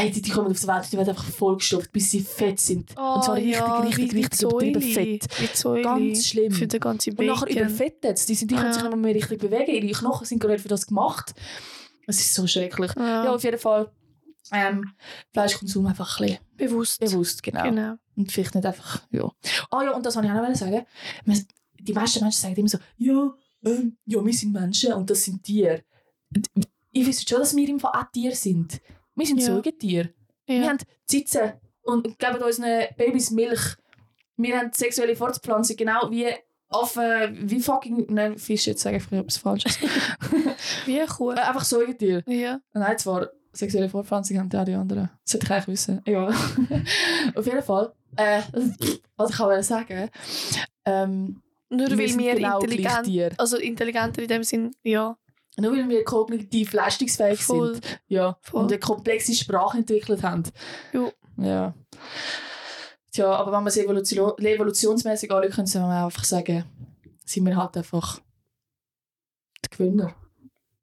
Ey, die, die kommen auf die Welt, die werden einfach vollgestopft, bis sie fett sind. und zwar richtig, richtig, richtig übertrieben fett. Ganz schlimm.
Für den ganzen
Und
Bacon.
nachher überfettet. Die, sind, die können
Ja.
sich nicht mehr richtig bewegen. Ihre Knochen sind gerade für das gemacht. Es ist so schrecklich.
Ja,
Ja, auf jeden Fall. Ähm, Fleischkonsum einfach ein bisschen
bewusst.
bewusst, genau.
Genau.
Und vielleicht nicht einfach, ja. Ah ja, und das wollte ich auch noch sagen. Die meisten Menschen sagen immer so, ja, ähm, ja, wir sind Menschen und das sind Tiere. Und Ich weiß schon, dass wir im Fall auch Tiere sind. Wir sind
Ja.
Säugetiere. Wir
Ja.
haben Zitzen und geben unseren Babys Milch. Wir haben sexuelle Fortpflanzung, genau wie Affen, wie fucking, nein, Fische, jetzt sage ich etwas Falsches.
Wie eine Kuh.
Äh, Einfach Säugetiere.
Ja.
Nein, zwar sexuelle Fortpflanzung haben die auch die anderen. Das sollte ich eigentlich wissen. Ja. Auf jeden Fall. Äh, was ich auch sagen ähm,
Nur weil
sind
wir
genau
intelligent, also intelligenter in dem Sinn, ja.
Nur weil wir kognitiv leistungsfähig
Voll.
sind. Ja.
Voll.
Und eine komplexe Sprache entwickelt haben.
Jo.
Ja. Tja, aber wenn man es evolution evolutionsmäßig anschaut, können wir einfach sagen, sind wir halt einfach die Gewinner.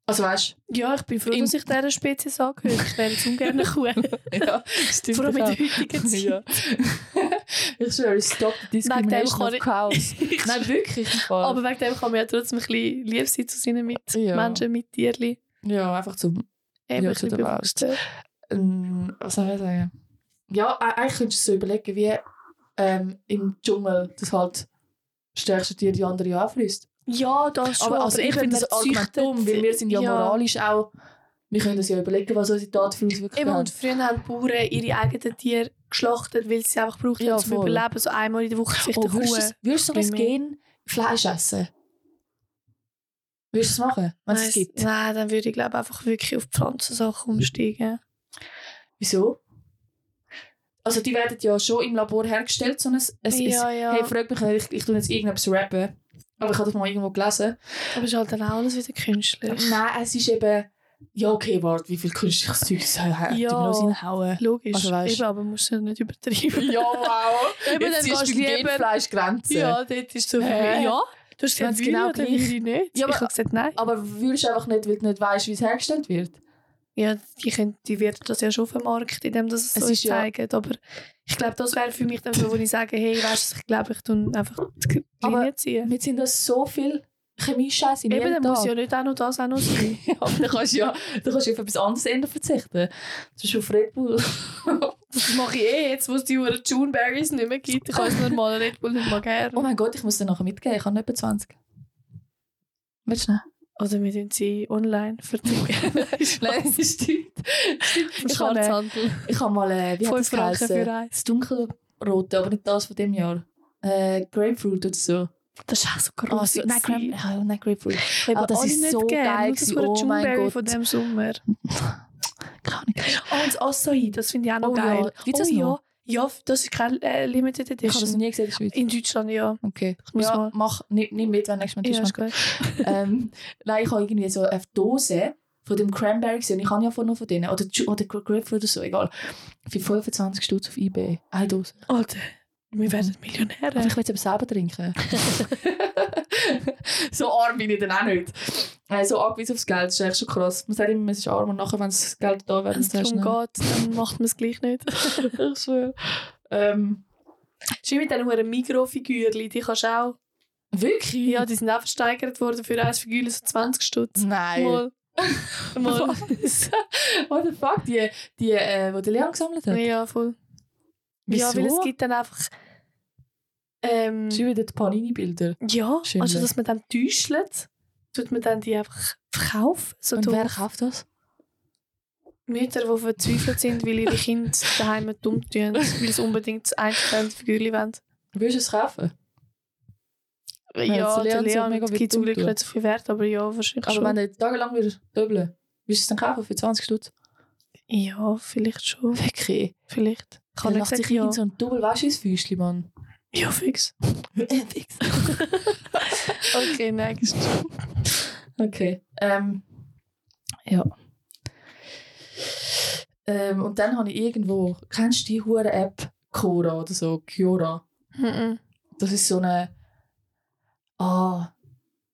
Also weißt
Ja, ich bin froh, dass ich dieser Spezies angehöre. Ich wäre jetzt ungern Kuh.
ja, stimmt.
Vor allem in der heutigen Zeit.
Ja. ich schwöre, stop the
Wegen dem
discrimination of cows. Nein, wirklich.
Aber wegen dem kann man ja trotzdem ein bisschen lieb sein zu seinen
Ja.
Mitmenschen, mit Tierchen.
ja, einfach zum...
Eben
Ja,
ein bisschen bewusster.
Ähm, was soll ich sagen? Ja, eigentlich könntest du so überlegen, wie ähm, im Dschungel das halt stärkste Tier die andere ja anfrisst.
Ja, das schon.
Aber also ich finde das
züchtet-
dumm, weil wir sind ja, moralisch auch... Wir können uns ja überlegen, was unsere für Auswirkungen
Eben,
haben.
und früher haben die Bauern ihre eigenen Tiere geschlachtet, weil sie sie einfach brauchten,
Ja,
um zum
voll.
Überleben. So einmal in der Woche vielleicht
Oh,
eine Kuh.
du das- würdest du so ein
mehr.
Gen Fleisch essen? Würdest du es machen, wenn es gibt?
Nein, dann würde ich glaube einfach wirklich auf Pflanzensachen umsteigen.
Wieso? Also die werden ja schon im Labor hergestellt, so ein, es, es,
ja, ja.
Hey, frag mich nicht, ich, ich tue jetzt irgendetwas rappen, aber ich habe das mal irgendwo gelesen.
Aber es ist halt dann auch alles wieder künstlich.
Nein, es ist eben, ja okay, warte, wie viel künstliches Zeug es hat,
Ja.
noch reinhauen.
Logisch.
Also weisst-
Eben, aber musst du nicht übertreiben.
Ja, wow.
Eben, dann
Jetzt ziehst
gehst
du
du
beim
lieber-
Genfleisch Grenzen.
Ja, dort ist so viel.
Hä?
Ja, du hast gesagt,
genau gleich-
nicht.
Ja, aber-
ich habe gesagt, nein.
Aber würdest du einfach nicht, weil du nicht weißt, wie es hergestellt wird?
Ja, die, können, die werden das ja schon vermarktet, indem das es
Es
so
ist ja-
zeigen. Aber ich glaube, das wäre für mich dann so, wo ich sage, hey, weißt du, ich glaube, ich tue einfach die Linie ziehen.
Wir sind da so viel Chemie-Scheiße in
Eben, dann muss ja nicht auch noch das auch noch sein.
Ja, aber dann kannst du ja dann kannst du auf etwas anderes ändern verzichten. Zum Beispiel auf Red Bull.
Das mache ich eh jetzt, wo es die Uhren June Berries nicht mehr gibt. Ich kann das normale Red Bull nicht mehr
oh
gerne.
mein Gott, ich muss dir nachher mitgeben. Ich habe etwa 20. Willst du noch?
Oder wir tun sie online verticken.
Nein, das stimmt. stimmt. Ich habe, ich habe mal, äh, wie hat das
5 Franken
geheißen?
für eins.
Das dunkelrote, aber nicht das von dem Jahr. Äh, Grapefruit oder so.
Das ist auch so
Oh,
gross.
so nein, Gra ja, nein, Grapefruit.
Eben
Ah, das ist
nicht
so
gern,
geil
das für
Oh mein Gott.
von diesem Sommer.
Keine Ahnung.
Oh, und das Acai, das finde ich auch noch
Oh
geil.
ja, gibt's das
oh,
noch?
Ja. ja, das ist keine äh, Limited
Ich habe das noch
Edition.
nie gesehen in der Schweiz.
In Deutschland, ja.
Okay.
muss
Ja,
mal-
mach, nimm, nimm mit, wenn nächstes Mal
Ja,
Tisch
ist gut.
ähm, Nein, ich habe irgendwie so eine Dose von dem Cranberry gesehen. Ich habe ja vorhin noch von denen. Oder, oder Grapefruit oder so, egal. Für 25 Stutz auf Ebay. Eine Dose.
Alter, wir werden
Aber
Millionäre.
ich will es eben selber trinken. so arm bin ich dann auch nicht. Äh, so angewiesen aufs Geld, das ist eigentlich schon krass. Man sagt immer, man ist arm und nachher, wenn das Geld da wäre,
Wenn es darum geht, dann macht man es gleich nicht.
Ich schwöre. Ähm,
Schön mit diesen Mikrofigürchen, die kannst du auch...
wirklich?
Ja, die sind auch versteigert worden für ein Figürchen so 20 Stutz.
Nein.
Mal. Mal.
What the fuck? Die, die, äh, die Leon gesammelt hat?
ja, voll.
Wieso?
Ja, weil es gibt dann einfach... Ähm,
Schon wieder die Panini-Bilder.
ja,
Schindler.
also dass man dann täuschelt, tut man dann die einfach verkaufen. So
Und wer kauft das?
Mütter, die verzweifelt sind, weil ihre Kinder daheim dumm tun, weil sie unbedingt das eingetrennte Figürchen wollen.
Willst du es kaufen?
Ja,
der Leon
Leon gibt zum Glück nicht so viel Wert, aber ja, wahrscheinlich
Aber
schon.
wenn du tagelang wieder doppeln willst du es dann kaufen für 20 Stutz?
Ja, vielleicht schon.
Wirklich?
Vielleicht. Kann
macht sich
ja.
irgend so ein doppel Wäschungsfüßchen, Mann.
Ja, fix.
Fix.
Okay, next.
okay. Ähm, ja. Ähm, und dann habe ich irgendwo, kennst du die hure App Cora oder so, Kiora? Das ist so eine. Ah,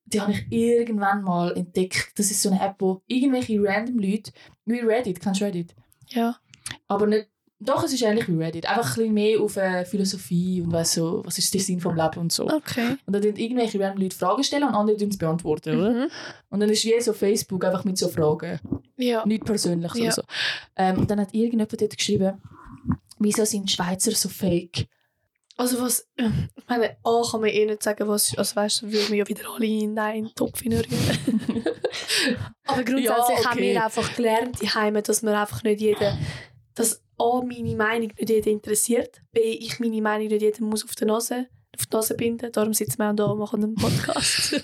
die habe ich irgendwann mal entdeckt. Das ist so eine App, wo irgendwelche random Leute, wie Reddit, kennst du Reddit?
Ja.
Aber nicht. Doch, es ist ähnlich wie Reddit. Einfach ein bisschen mehr auf äh, Philosophie und weiss so, was ist der Sinn vom Leben und so.
Okay.
Und dann irgendwelche random Leute Fragen stellen und andere es beantworten, oder?
Mhm.
Und dann ist wie so Facebook einfach mit so Fragen.
Ja.
Nicht persönlich
Ja.
so. Ähm, und dann hat irgendjemand dort geschrieben, wieso sind Schweizer so fake?
Also was, ich meine, A kann man eh nicht sagen, was, also weißt du, würde man ja wieder alle in einen Topf hineinrühren. Aber grundsätzlich
Ja, okay.
haben wir einfach gelernt, die Heime, dass man einfach nicht jeden, dass A, meine Meinung nicht jeden interessiert, B, ich meine Meinung nicht jedem muss auf die Nase, auf die Nase binden, darum sitzen wir auch da und machen einen Podcast.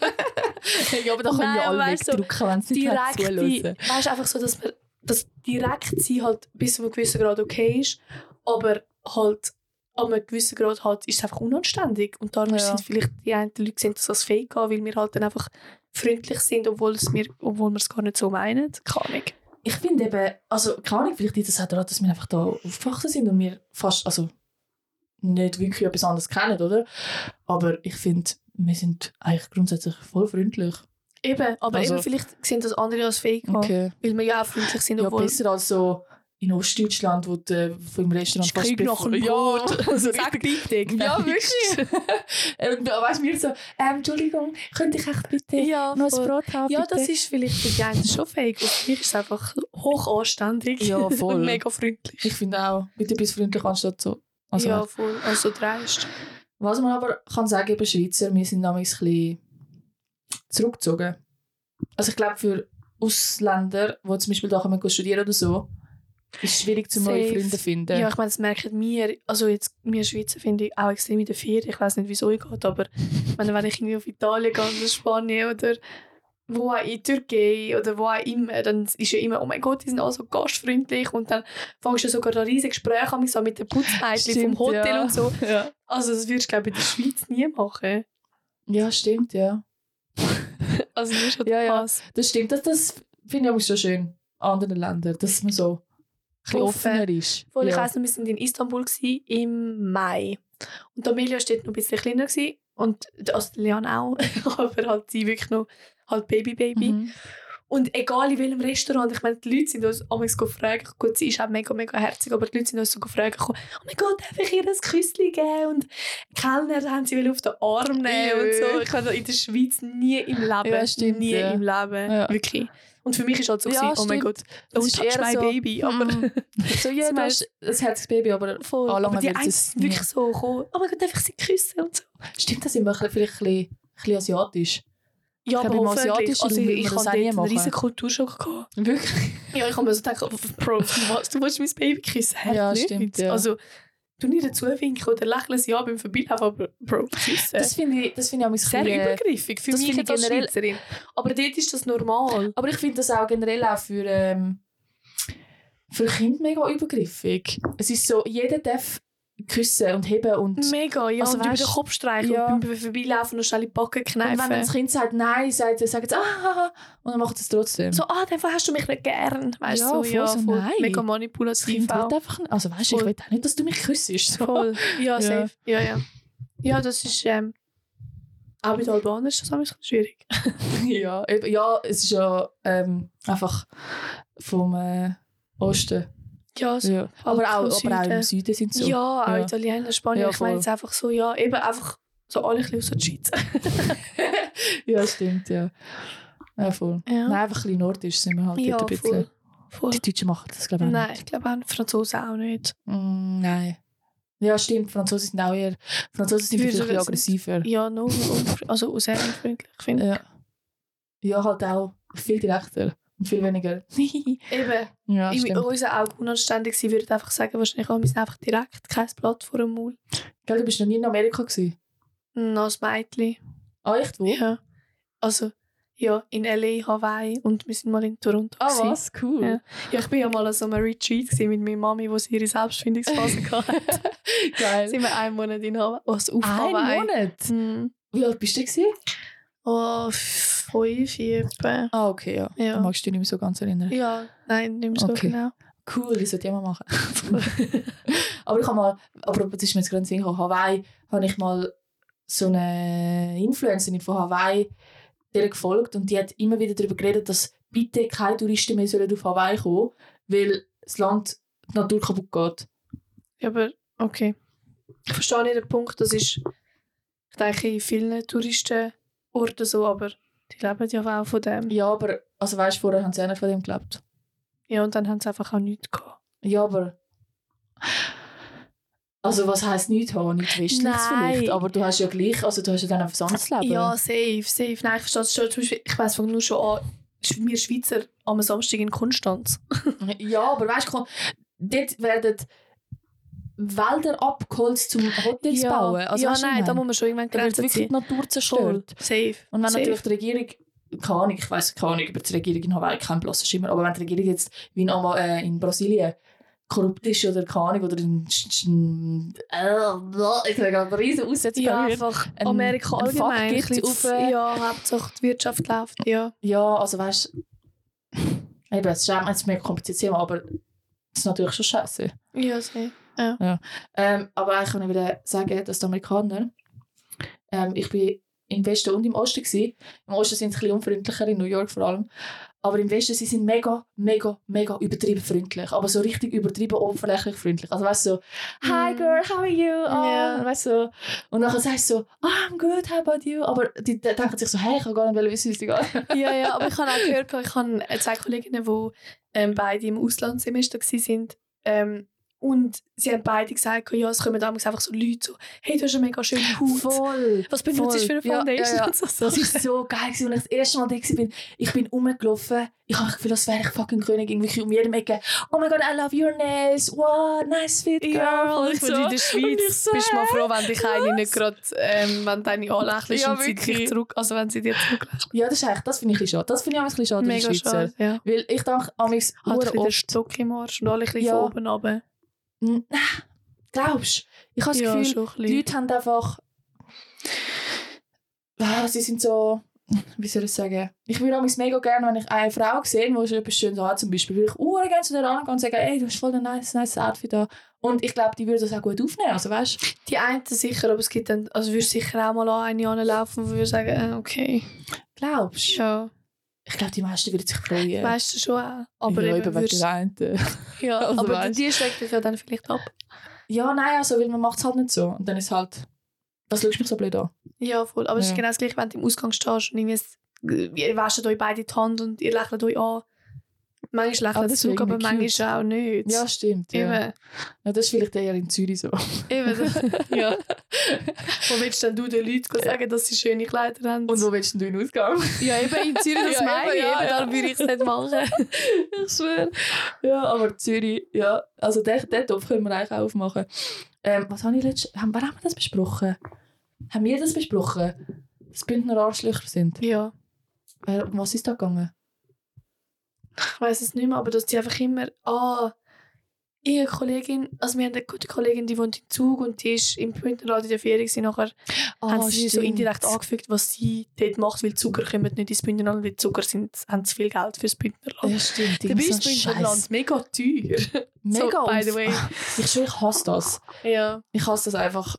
ja, aber da können ja alle wegdrücken, wenn sie
direkt,
zuhören.
weißt du, einfach so, dass man, das direkt sein halt bis zu einem gewissen Grad okay ist, aber halt an einem gewissen Grad halt ist es einfach unanständig und darum
Ja.
sind vielleicht die einen Leute sehen das als fake an, weil wir halt dann einfach freundlich sind, obwohl, es wir, obwohl wir es gar nicht so meinen. Keine Ahnung.
Ich finde eben, also keine Ahnung, vielleicht liegt das auch daran, dass wir einfach da aufgewachsen sind und wir fast, also nicht wirklich etwas anderes kennen, oder? Aber ich finde, wir sind eigentlich grundsätzlich voll freundlich.
Eben, aber
Also-
eben vielleicht sehen das andere als fake
Okay.
weil wir ja auch freundlich sind,
Ja,
obwohl...
besser als so in Ostdeutschland, wo du von dem Restaurant
Ist Krieg nach dem
Ja, also
Sag bitte.
Ja, wirklich. Und weißt du, wir so, ähm, Entschuldigung, könnte ich echt bitte
Ja,
noch ein
voll.
Brot haben?
Ja,
bitte?
das ist vielleicht für die einen schon fake. Für mich ist es einfach hoch anständig.
Ja, voll.
Und mega freundlich.
Ich finde auch, bitte bist freundlich anstatt so. Also,
ja, voll. Also dreist.
Was man aber kann sagen über Schweizer, wir sind damals ein bisschen zurückgezogen. Also ich glaube für Ausländer, die zum Beispiel da kommen studieren oder so, ist schwierig, zu neue. Freunde zu finden.
Ja, ich meine, das merken wir, also jetzt wir Schweizer finde ich auch extrem in der Ferien. Ich weiß nicht, wieso ich geht, aber meine, wenn ich irgendwie auf Italien gehe oder Spanien oder wo auch in Türkei oder wo auch immer, dann ist ja immer, oh mein Gott, die sind alle so gastfreundlich und dann fängst du sogar ein riesiges Gespräch an so mit den Putzmädchen vom Hotel
ja.
und so.
Ja.
Also das würdest du, glaube ich, in der Schweiz nie machen.
ja, stimmt, ja.
Also nur schon
Ja, ja.
das.
Stimmt, das, das finde ich auch so schön an anderen Ländern, dass man so bisschen
Offen.
offener ist.
Voll, ich
ja.
weiss noch, wir waren in Istanbul gsi im Mai. Und Amelia steht noch ein bisschen kleiner gsi und also Leon auch, aber halt sie wirklich noch halt Baby Baby.
Mhm.
Und egal in welchem Restaurant, ich meine, die Leute sind uns amigs gefragt, gut, sie ist auch mega, mega herzig, aber die Leute sind uns so gefragt, oh mein Gott, darf ich ihr ein Küsschen geben? Und Kellner haben sie auf den Arm nehmen und so. Ich habe in der Schweiz nie im Leben,
Ja, stimmt,
nie
ja.
im Leben,
Ja.
wirklich. Und für mich ist halt so,
Ja,
gewesen, oh mein. Gott, oh,
ist
touch
eher
my
so,
baby, aber...
mm, so, ja, du hast ein herziges Baby, aber
Voll.
anlangen
Aber die sind wirklich so gekommen, oh mein Gott, darf ich sie küssen und so.
Stimmt, das sind wir vielleicht ein bisschen, ein bisschen asiatisch.
Ja,
Ich
aber
im asiatischen
Also ich, ich
das
dort einen riesen Kulturschock gehabt.
Wirklich?
Ja, ich habe mir so gedacht, Bro, du willst, du willst mein Baby küssen?
Ja, stimmt, ja.
Also, du nicht dazu winken oder lächeln sie an beim Vorbeilaufen, aber Bro.
Das finde ich, das finde ich auch
sehr übergriffig für mich als
generell-
Schweizerin. Aber dort ist das normal.
Aber ich finde das auch generell auch für, ähm, für Kinder mega übergriffig. Es ist so, jeder darf küssen und heben und,
Mega, ja.
Also
und über
weißt-
den Kopf streichen
ja.
und beim Vorbeilaufen und schnell in die Backen
und wenn dann
kneifen.
das Kind sagt Nein, sagt, sagen sie ah, und dann macht es trotzdem.
So, ah, dann hast du mich nicht gern. Weißt
Ja,
du, so,
voll
ja,
so,
voll
nein.
mega
das
manipulativ.
Kind
auch.
einfach. Also weißt du, ich will auch nicht, dass du mich küssest. So.
Voll. Ja, safe. Ja, ja. Ja, das ist. Ähm, auch mit Albanern ist das ein bisschen schwierig.
ja, ja, es ist ja ähm, einfach vom äh, Osten.
Ja, so.
Ja. Aber, auch, aber auch im
Süden.
Sind so.
Ja, auch
Ja.
Italiener, Spanier.
Ja,
ich meine jetzt einfach so, ja, eben einfach so alle ein bisschen aus der Schweiz.
ja, stimmt, ja. Ja, voll.
Ja.
Nein, einfach ein bisschen nordisch sind wir halt
ja,
ein bisschen.
voll. voll.
Die Deutschen machen das, glaube ich, auch
Nein, ich glaube auch Franzosen auch nicht.
nicht. Mm, nein. Ja, stimmt. Franzosen sind auch eher... Franzosen sind vielleicht ein bisschen aggressiver.
Ja, nur also sehr unfreundlich, finde
Ja. Ja, halt auch viel direkter. Viel weniger...
ich. Eben,
ja,
in
stimmt.
unseren Augen unanständig sein, würde ich einfach sagen, wahrscheinlich, oh, wir einfach direkt, kein Blatt vor dem Maul.
Gell, du bist noch nie in Amerika gewesen?
Noch als Mädchen.
Ah, echt? Wo?
Ja. Also, ja, in L.A., Hawaii und wir sind mal in Toronto.
Ah,
gewesen.
was? Cool.
Ja. Ja, ich bin ja mal an so einem Retreat mit meiner Mami, wo sie ihre Selbstfindungsphase hatte.
Geil.
sind wir einen Monat in Hawaii. Also auf
Ein
Hawaii.
Monat?
Mhm.
Wie alt bist du gewesen?
Oh, fünf, etwa.
Ah, okay, ja.
Ja.
Dann magst du dich nicht mehr so ganz erinnern.
Ja, nein, nicht mehr so
Okay.
genau.
Cool, das sollte ich mal machen. aber ich habe mal, aber das ist mir jetzt gerade Sinn Hawaii, habe ich mal so eine Influencerin von Hawaii der gefolgt und die hat immer wieder darüber geredet, dass bitte keine Touristen mehr sollen auf Hawaii kommen weil das Land die Natur kaputt geht.
Ja, aber okay. Ich verstehe nicht den Punkt, das ist, ich denke, in vielen Touristenorten so, aber die leben ja auch von dem.
Ja, aber also weißt, vorher haben sie auch nicht von dem gelebt.
Ja, und dann haben sie einfach auch nichts gehabt.
Ja, aber also was heisst nichts haben? Nichts Westliches
Nein.
vielleicht, aber du hast ja gleich, also du hast ja dann ein anderes Leben.
Ja, safe, safe. Nein, ich verstehe es schon. Zum Beispiel, ich weiss von nur schon an, wir Schweizer am Samstag in Konstanz.
Ja, aber weißt du, dort werden Wälder abgeholzt, um Hotels zu bauen. Also,
ja, nein, da muss man schon irgendwann Grenzen
wirklich die
ziehen.
Natur zerstört.
Safe.
Und wenn
safe.
natürlich die Regierung, keine Ahnung, ich weiss keine Ahnung über die Regierung in Hawaii, kein blasser Schimmer, aber wenn die Regierung jetzt wie in, äh, in Brasilien korrupt ist oder keine Ahnung, oder in, äh, ich sage einen riesen Aussetzer
ja, einfach
ein-
Amerika
ein Fakt
allgemein. ein
auf, äh,
ja, Hauptsache die Wirtschaft läuft. Ja.
Ja, also weißt du, eben, es ist ist mehr kompliziert, aber es ist natürlich schon scheiße.
Ja, safe.
Ähm, aber eigentlich kann ich wieder sagen, dass die Amerikaner, ähm, ich bin im Westen und im Osten gewesen. Im Osten sind sie ein bisschen unfreundlicher, in New York vor allem. Aber im Westen sie sind mega, mega, mega übertrieben freundlich. Aber so richtig übertrieben oberflächlich freundlich. Also weißt du, so, hi
Mhm.
girl, how are you? Oh,
Ja.
weißt du, so. Und dann sagst du so, oh, I'm good, how about you? Aber die, die denken sich so, hey, ich kann gar nicht wissen, wie es dir geht.
ja, ja, aber ich habe auch gehört, ich habe zwei Kolleginnen, die ähm, beide im Auslandssemester waren. Ähm, und sie haben beide gesagt, ja, es kommen damals einfach so Leute so, hey, du hast eine mega schöne Haut.
Voll.
Was benutzt du für eine
Ja,
Foundation?
ja, ja.
Und so
Das war so geil, gewesen, als ich das erste Mal da war. Ich bin rumgelaufen. Ich habe das Gefühl, als wäre ich fucking Königin. Wirklich um jedem Ecke. Oh my god, I love your nails. Wow, nice fit, girl.
Ja, voll. Meine, in der Schweiz
so,
bist du mal froh, wenn dich eine nicht gerade, ähm, wenn deine anlächelst
Ja,
und sie dich zurück, also wenn sie dir zurücklächeln.
Ja, das ist echt, das finde ich ein schade. Das finde ich auch ein bisschen schade,
Mega
Schweizer.
schade, ja.
Weil ich denke, amigs
Hat ein bisschen den. Stock im Arsch und alle ein bisschen
Ja.
von oben runter.
Nein, glaubst du? Ich habe das
Ja,
Gefühl. Leute haben einfach... Ah, sie sind so... Wie soll ich sagen? Ich würde amigs mega gerne, wenn ich eine Frau sehe, die etwas Schönes hat, zum Beispiel, würde ich uh, gerne zu der angehen und sagen, ey, du hast voll ein nice, nice Outfit da. Und ich glaube, die würde das auch gut aufnehmen, also weißt?
Die einen sicher, aber es gibt dann, also würdest sicher auch mal an eine anlaufen, wo wir sagen, äh, okay,
Glaubst du?
ja.
Ich glaube, die meisten würden sich freuen.
Weißt du schon auch. Aber
ja,
eben
wegen der einen.
ja,
also
aber
weißt-
die schlägt dich ja dann vielleicht ab.
Ja, nein, also, weil man macht es halt nicht so. Und dann ist halt, was schaust du mich so blöd an?
Ja, voll. Aber es
Ja.
ist genau das gleiche, wenn du im Ausgang stehst und irgendwie es- ihr wäscht euch beide die Hand und ihr lächelt euch an. Manchmal
Aber
lächelt
das
zurück, aber
cute.
manchmal auch nicht.
Ja, stimmt. Ja.
Eben.
Ja, das ist vielleicht eher in Zürich so.
Eben. ja. Wo willst denn du den Leuten sagen, dass sie schöne Kleider haben?
Und wo willst denn du in den Ausgang?
ja, eben in Zürich, das
Ja,
meine ich.
ja,
Eben,
ja.
würde ich es nicht machen.
ich schwöre. Ja, aber Zürich, ja. Also den, den Topf können wir eigentlich auch aufmachen. Ähm, was habe ich letztes... Haben, wann haben wir das besprochen? Haben wir das besprochen? Dass Bündner Arschlöcher sind?
Ja.
Was ist da gegangen?
Ich weiß es nicht mehr, aber dass die einfach immer, ah, ihre Kollegin, also wir haben eine gute Kollegin, die wohnt in Zug und die ist im Bündnerrad in der Ferien gewesen. Nachher haben sie so indirekt angefügt, was sie dort macht, weil Zucker kommen nicht ins Bündnerland, weil Zucker sind, haben zu viel Geld fürs Bündnerland.
Ja, stimmt.
Dabei ist
so
Bündnerland mega teuer.
Mega
so, by the way.
Ich schwöre, ich hasse das.
Ja.
Ich hasse das einfach.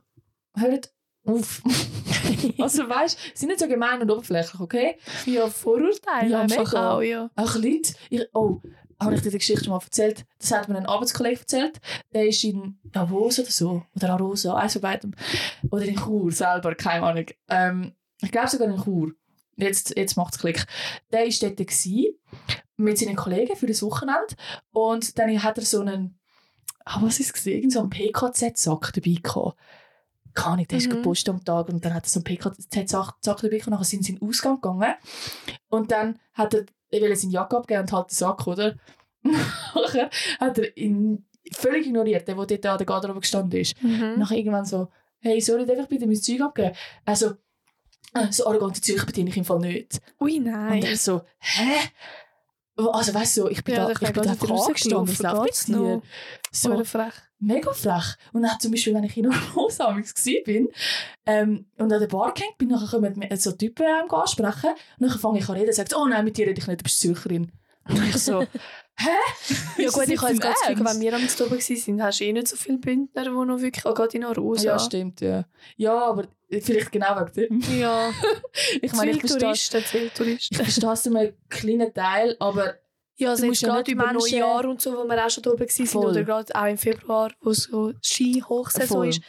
Hört auf. also weißt du, sind nicht so gemein und oberflächlich, okay?
Ja, Vorurteile
Ja,
einfach
mega.
auch, ja.
Auch Leute, ich, oh, habe ich dir die Geschichte schon mal erzählt? Das hat mir ein Arbeitskollege erzählt. Der ist in Davos oder so, oder Arosa, eins von beidem. Oder in Chur selber, keine Ahnung. Ähm, ich glaube sogar in Chur. Jetzt, jetzt macht es Klick. Der war dort gewesen, mit seinen Kollegen für das Wochenende. Und dann hat er so einen, ah, was ist es so einen PKZ-Sack dabei gehabt. Keine Ahnung, der ist
Mhm.
gepostet am Tag und dann hat er so einen PKZ-Sack dabei gehabt. Nachher sind sie in den Ausgang gegangen. Und dann hat er, er will seine Jacke abgeben und halt den Sack, oder? Nachher hat er ihn völlig ignoriert, der, der dort an der Garderobe gestanden ist.
Mhm.
Nachher irgendwann so, hey, soll ich dir einfach bitte mein Zeug abgeben? Also, so arrogante Zeug bediene ich im Fall nicht.
Ui, nein.
Und er so, hä? Also weißt du, ich bin
Ja,
da,
der
ich bin einfach
wieder
angestanden, was läuft dir?
noch?
So,
frech.
mega frech. Und dann zum Beispiel, wenn ich in Rose war bin ähm, und an der Bar gehängt bin, dann kommen so Typen ähm, ansprechen und dann fange ich an reden und sage, oh nein, mit dir rede ich nicht, du bist Zürcherin. Und ich so, hä?
Ja gut, ich habe jetzt das Gefühl, wenn wir am Mittag oben waren, hast du eh nicht so viele Bündner, die noch wirklich, auch gerade in Arosa.
Ja, stimmt, ja. Ja, aber vielleicht genau wegen dem.
Ja,
Ich meine, ich verstehe
Touristen, viele
ich
Touristen.
verstehe es einem kleinen Teil, aber
Ja, also
Du
jetzt
musst ja
gerade
Menschen-
Neujahr und so, wo wir auch schon da oben waren,
Voll.
oder gerade auch im Februar, wo so Ski-Hochsaison ist.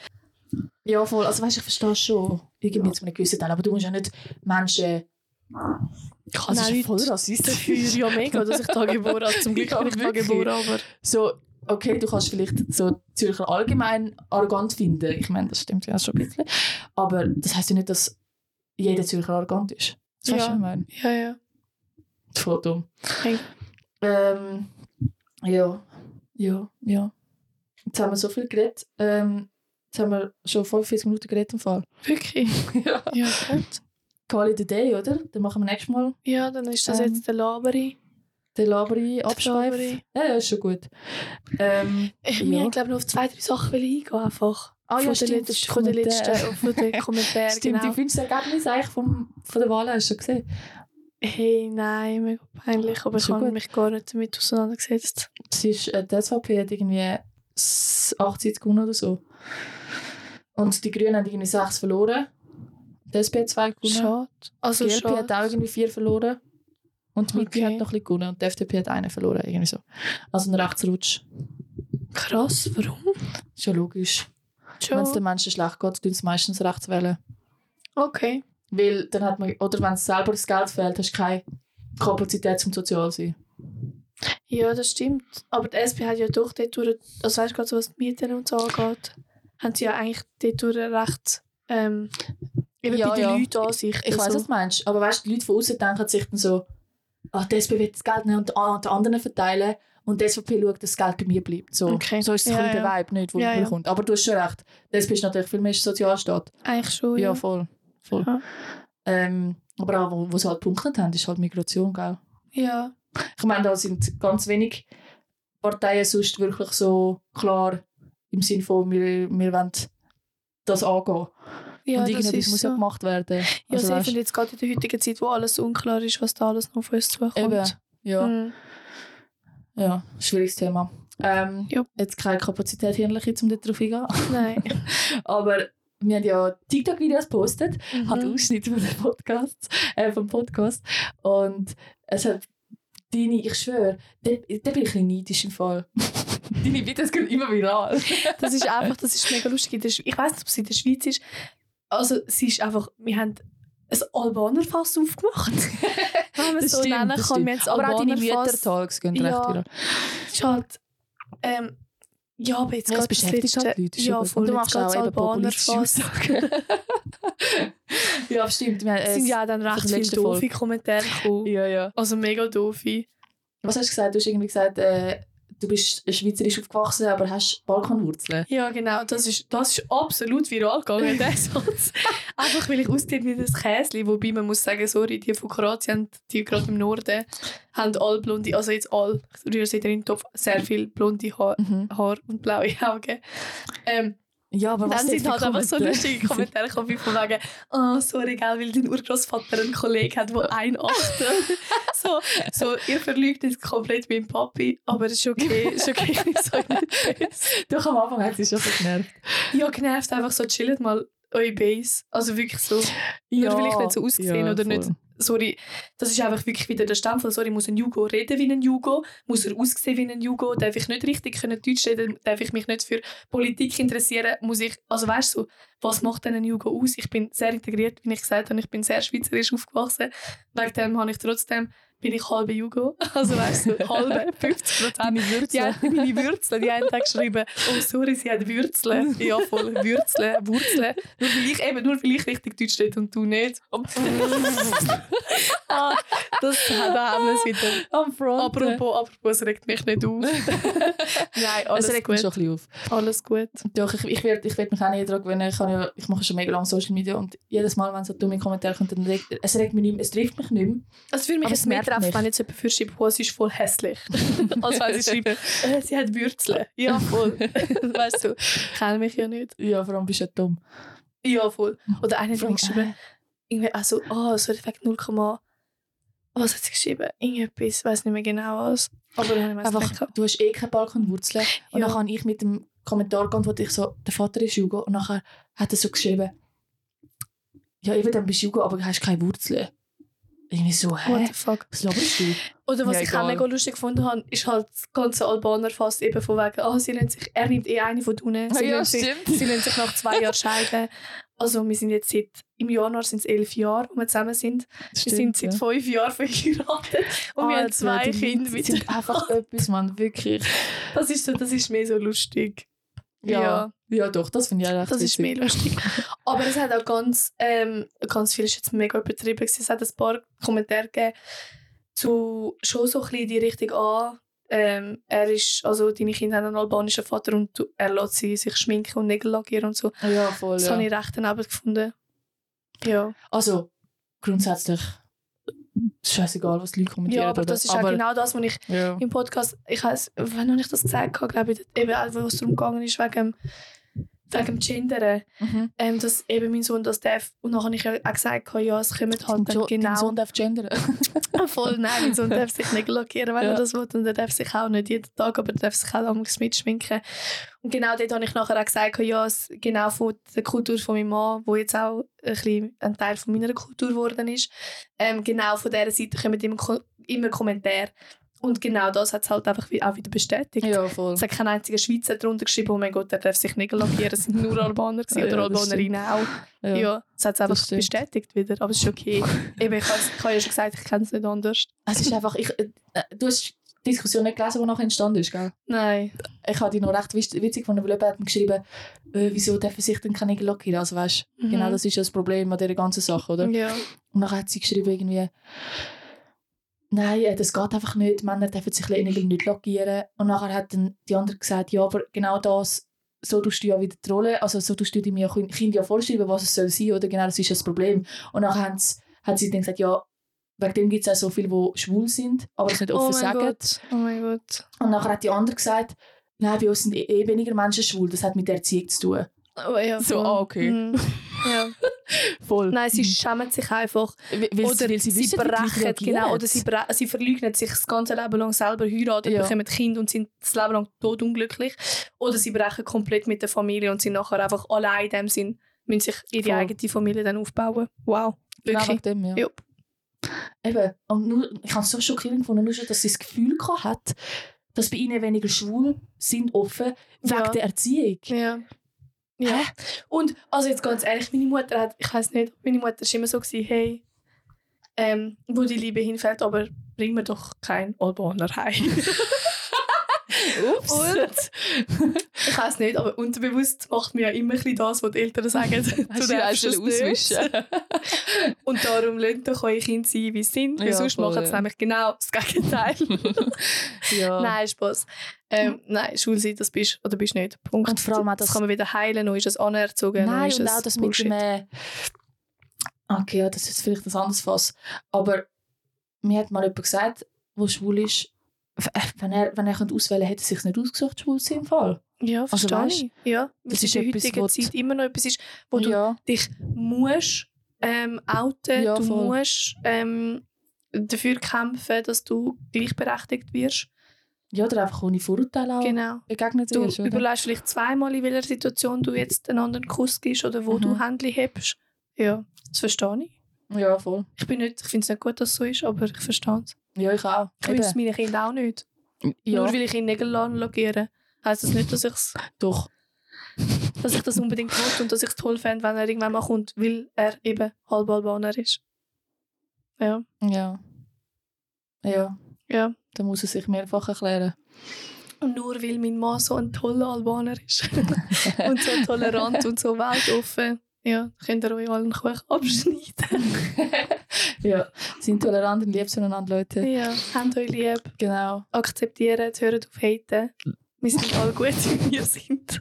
ja, voll. Also weißt, ich verstehe schon irgendwie zu einem gewissen Teil, aber du musst ja nicht Menschen...
Ich
es ist voll rassistisch.
dafür ja mega, dass ich da geboren habe. Zum Glück
Ja,
bin ich da geboren, aber...
so, okay, du kannst vielleicht so Zürcher allgemein arrogant finden. Ich meine, das stimmt ja schon ein bisschen. Aber das heisst ja nicht, dass jeder Zürcher arrogant ist. Das weißt du,
Ja.
was ich meine?
Ja, ja.
Voll dumm.
Hey.
Ähm, ja, ja, ja. Jetzt haben wir so viel geredet. Ähm, jetzt haben wir schon 45 Minuten geredet im Fall.
Wirklich?
ja.
Ja, gut.
Call it a day, oder? Dann machen wir nächstes Mal
Ja, dann ist das
Ähm,
jetzt der Laberi.
den Laberi abschreiben.
Laberi.
Ja, ja, ist schon gut. Ähm,
Ich
Ja.
glaube noch auf zwei, drei Sachen eingehen einfach.
ah ja,
von
stimmt, ist
letzten, von
Kommentar.
letzten, von den Kommentaren,
Stimmt,
genau.
wie findest du das Ergebnis eigentlich vom, von der Wahl? Hast du schon gesehen?
Hey, nein, mega peinlich, aber ich habe mich gar nicht damit auseinandergesetzt.
Es ist, äh, die SVP hat irgendwie s- 80 gewonnen oder so. Und die Grünen haben irgendwie 6 verloren. Die SP hat 2 gewonnen.
Schade. Also
die LP
schade.
hat auch irgendwie 4 verloren. Und die Mitte
Okay.
hat noch ein bisschen gewonnen. Und die FDP hat einen verloren. Irgendwie so. Also ein Rechtsrutsch.
Krass, warum?
Ist ja logisch. Wenn es den. Menschen schlecht geht, tun sie meistens rechts wählen.
Okay.
Weil dann hat man, oder wenn es selber das Geld fehlt, hast du keine Kapazität zum sozial sein.
Ja, das stimmt. Aber die SP hat ja doch dort durch, also weißt du, was die Mieten und so angeht, haben sie ja eigentlich dort durch recht, ähm, eben
Ja,
bei den
ja.
Leuten Ansichten.
Ich weiß,
so.
was du meinst. Aber weißt die Leute von außen denken sich dann so, ah, die SP will das Geld nicht und an die anderen verteilen und die SVP schaut, dass das Geld bei mir bleibt. So,
Okay.
so ist es
Ja,
ein
ja.
der Vibe, nicht, wo
Ja,
ja,
ja.
kommt. Aber du hast schon recht. Die SP ist natürlich viel mehr Sozialstaat.
Eigentlich schon,
Ja, voll. voll. Ähm, aber auch, wo, wo sie halt punktet haben, ist halt Migration, gell?
Ja,
Ich meine, da sind ganz wenig Parteien sonst wirklich so klar im Sinne von, wir, wir wollen das angehen.
Ja
und
das
irgendetwas
ist
muss
so.
ja gemacht werden.
Ja,
Also,
finde jetzt gerade in der heutigen Zeit, wo alles unklar ist, was da alles noch auf uns zukommt.
Eben, ja.
Mhm.
Ja, schwieriges Thema. Ähm,
Ja.
Jetzt keine Kapazität hirnlich, um dort drauf eingehen.
Nein.
Aber wir haben ja TikTok-Videos gepostet,
Mhm.
hat Ausschnitte von den Podcasts, äh, vom Podcast. Und es hat deine, ich schwöre, da, da bin ich ein neidisch im Fall. deine Videos gehen immer viral.
Das ist einfach, das ist mega lustig. Ich weiß nicht, ob es in der Schweiz ist. Also, es ist einfach, wir haben ein Albanerfass aufgemacht. Wenn man es so nennen kann.
stimmt.
Wir
Aber auch deine Mütter-Talks gehen
Ja.
recht
ist halt, ähm, ja, aber jetzt
Ja, es beschäftigt halt Leute.
Ja, voll.
Du machst auch
Albanerfass.
Aussagen. ja, stimmt. Wir,
Es
äh,
sind ja auch dann recht viele doofe. Kommentare gekommen.
ja, ja.
Also mega doofe.
Was hast du gesagt? Du hast irgendwie gesagt, äh, du bist schweizerisch aufgewachsen, aber hast Balkanwurzeln.
Ja, genau. Das ist, das ist absolut viral gegangen, der Satz. Einfach weil ich aussehe wie das Käsli. Wobei man muss sagen, sorry, die von Kroatien, die gerade im Norden, haben alle blonde, also jetzt alle, ich rühre sie in den Topf, sehr viel blonde Haar,
Mhm.
Haar und blaue Augen. Ähm,
Ja, aber
dann sind halt einfach so lustige Kommentare gekommen, wie von wegen, oh, sorry, gell, weil dein Urgroßvater einen Kollegen hat, der ein Achtel. so, so, ihr verlügt jetzt komplett meinen Papi, aber es ist okay, es ist okay, böse.
Doch am Anfang hat sie schon so genervt.
Ja, genervt einfach so, chillt mal eure Base. Also wirklich so, nur vielleicht nicht so ausgesehen oder nicht. Sorry, das ist einfach wirklich wieder der Stempel. Sorry, muss ein Jugo reden wie ein Jugo? Muss er aussehen wie ein Jugo? Darf ich nicht richtig können Deutsch reden? Darf ich mich nicht für Politik interessieren? Muss ich, also weißt du, was macht denn ein Jugo aus? Ich bin sehr integriert, wie ich gesagt habe. Ich bin sehr schweizerisch aufgewachsen. Wegen dem habe ich trotzdem, bin ich halbe Jugo. Also weißt du, halbe, 50 Prozent.
Deine
Die
Würzel.
haben meine Wurzeln, die haben dann geschrieben, oh sorry, sie hat Wurzeln. Ja, voll, Wurzeln, Wurzeln. Nur weil ich, eben, nur weil ich richtig Deutsch rede und du nicht. ah, das, da haben wir es wieder.
Am Front.
Apropos, apropos, es regt mich nicht auf. Nein, alles
es regt mich
gut.
schon ein bisschen auf.
Alles gut.
Doch, ich, ich werde ich werd mich auch nicht daran gewöhnen. Ich, ja, ich mache schon mega lange Social Media und jedes Mal, wenn so dumme Kommentare kommen, dann regt, es regt mich nicht mehr, es trifft mich nicht mehr.
Also für mich
Aber
ist
es
treffen,
mich.
wenn jetzt jemand für schreibt, oh, sie ist voll hässlich. Als wenn sie schreibt, äh, sie hat Wurzeln. Ja, voll. weißt du, ich kenne mich ja nicht.
Ja, vor allem bist du ja dumm.
Ja, voll. Oder einer hat mir geschrieben, irgendwie, also, oh, so Effekt 0, was hat sie geschrieben? Irgendetwas, ich weiß nicht mehr genau was. Aber dann
Einfach, du hast eh keine Balkanwurzeln. Und
Ja.
dann habe ich mit dem Kommentar geantwortet, ich so, der Vater ist Jugo. Und nachher hat er so geschrieben, ja, eben, dann bist du Jugo, aber du hast keine Wurzeln. Irgendwie so,
what
hä?
the fuck.
Was laberst du?
Oder was
Ja,
ich auch
egal.
mega lustig gefunden habe, ist halt das ganze Albaner fast eben von wegen, ah, sie nennt sich, er nimmt eh eine von unten. Sie,
Ja,
nennt sich,
stimmt.
sie nennt sich nach zwei Jahren scheiden. Also wir sind jetzt seit, im Januar sind es elf Jahre, wo wir zusammen sind. wir sind seit fünf Jahren verheiratet und wir haben zwei
Leute
Kinder. Mit
sind einfach etwas, man, wirklich.
das, ist so, das ist mehr so lustig.
Ja,
Ja.
ja. doch, das finde ich auch echt
Das ist
witzig.
mehr lustig. Aber es hat auch ganz, ähm, ganz viel ist jetzt mega übertrieben. gewesen. Es hat ein paar Kommentare gegeben zu schon so ein bisschen die Richtung an. Ähm, er ist, also deine Kinder haben einen albanischen Vater und du, er lässt sie sich schminken und Nägel lackieren und so.
Ja, voll,
Das
ja.
habe ich recht daneben gefunden. Ja,
Also, grundsätzlich scheißegal, was die Leute kommentieren.
ja aber das ist auch genau das, was ich
Ja.
im Podcast, ich weiß, wann habe ich das gesagt, habe, glaube ich, eben, auch, wo es darum gegangen ist, wegen, wegen dem Gendern.
Mhm.
ähm, dass eben mein Sohn das darf. Und dann habe ich auch gesagt, ja, es kommt halt dann
Jo- Dein
genau.
Sohn darf gendern.
Voll, nein, mein Sohn darf sich nicht lackieren, wenn
Ja.
er das will. Und er darf sich auch nicht jeden Tag, aber er darf sich auch damals mitschminken. Und genau dort habe ich nachher auch gesagt, ja, es, genau von der Kultur von meinem Mann, wo jetzt auch ein, bisschen ein Teil von meiner Kultur geworden ist, ähm, genau von dieser Seite kommen immer, immer Kommentare. Und genau das hat es halt einfach auch wieder bestätigt.
ja, voll.
Es hat kein einziger Schweizer darunter geschrieben, oh mein Gott, der darf sich nicht lackieren. Es sind nur Albaner gewesen,
Ja,
oder
das
Albanerinnen auch. Ja,
Ja.
es hat es einfach bestätigt wieder. Aber es ist okay. Eben, ich habe ja schon gesagt, ich kenne es nicht anders.
Es ist einfach, ich, äh, du hast die Diskussion nicht gelesen, die nachher entstanden ist, gell?
Nein.
Ich habe die noch recht witz- witzig jemand hat mir geschrieben, äh, wieso dürfen sich denn keine lackieren? Also weißt,
Mhm.
genau das ist ja das Problem an dieser ganzen Sache, oder?
Ja.
Und dann hat sie geschrieben irgendwie, nein, äh, das geht einfach nicht, Männer dürfen sich Nägel nicht lackieren. Und nachher hat dann die andere gesagt, ja, aber genau das, so tust du ja wieder die Rolle, also so tust du dem ja Kind ja vorschreiben, was es soll sein, oder genau das ist ja das Problem. Und dann haben sie, hat sie dann gesagt, ja, wegen dem gibt es auch so viele, die schwul sind, aber es nicht
Oh
offen
mein
sagen.
Gott. Oh mein Gott.
Und nachher hat die andere gesagt, nein, bei uns sind eh eh weniger Menschen schwul, das hat mit der Erziehung zu tun.
Oh, ja,
So, ah, okay.
Mhm. Ja.
Voll.
Nein, sie schämen sich einfach.
weil, weil,
oder sie,
sie, wissen,
brechen, genau, oder sie, sie verleugnen sich das ganze Leben lang selber, heiraten,
Ja.
bekommen Kind und sind das Leben lang todunglücklich. Oder sie brechen komplett mit der Familie und sind nachher einfach allein in dem Sinn müssen sich ihre
Voll.
eigene Familie dann aufbauen. Wow. Wirklich.
dem, ja.
Ja.
Eben, und nur, ich habe es so schockierend gefunden, nur schon, dass sie das Gefühl gehabt hat, dass bei ihnen weniger schwul sind offen, wegen
Ja.
der Erziehung.
Ja. Ja.
Hä?
Und, also jetzt ganz ehrlich, meine Mutter hat, ich weiß nicht, meine Mutter war immer so, gewesen, hey, ähm, wo die Liebe hinfällt, aber bring mir doch kein Albaner heim.
Ups.
Und ich weiß nicht, aber unterbewusst macht mir ja immer ein bisschen das, was die Eltern sagen. Du darfst es
auswischen?
Und darum lasst doch eure Kinder sein, wie sie sind, weil
Ja,
sonst machen sie
ja.
nämlich genau das Gegenteil.
ja.
Nein, Spaß. Ähm, nein, schwul sein, das bist oder bist nicht. Punkt.
Und vor allem auch
das,
das-
kann man wieder heilen, noch ist es anerzogen.
Nein, und auch das
Bullshit.
mit dem... Äh, okay, ja, das ist vielleicht ein anderes Fass. Aber mir hat mal jemand gesagt, der schwul ist, äh, wenn er, wenn er auswählen könnte, hätte er sich nicht ausgesucht, schwul zu sein im Fall.
Ja,
Also
verstehe
weisst,
ich. Ja, weil
das
es
ist
in der heutigen Zeit immer noch etwas ist, wo du
ja.
dich musst ähm, outen,
Ja,
du
voll.
musst ähm, dafür kämpfen, dass du gleichberechtigt wirst.
ja, oder einfach ohne Vorurteile auch
Genau.
begegnet
Du
wirst, oder?
überlegst vielleicht zweimal, in welcher Situation du jetzt einen anderen Kuss gibst oder wo
Mhm.
du Händchen hebst. Ja, das verstehe ich.
Ja, voll.
Ich, bin nicht, ich finde es nicht gut, dass es so ist, aber ich verstehe es.
Ja, ich auch.
Ich wünsche es meinen Kindern auch nicht.
ja,
Nur weil ich in Nägel lackieren heisst das nicht, dass, ich's,
doch.
dass ich das unbedingt will und dass ich es toll fände, wenn er irgendwann mal kommt, weil er eben halb Albaner ist. Ja,
Ja. Ja,
ja.
dann muss er sich mehrfach erklären.
Und nur weil mein Mann so ein toller Albaner ist und so tolerant und so weltoffen, ja, könnt ihr euch allen Kuchen abschneiden.
ja, sind tolerant und lieb zueinander, Leute.
ja, habt euch lieb,
Genau.
akzeptieren, hört auf haten. Wir sind alle gut, wie wir sind.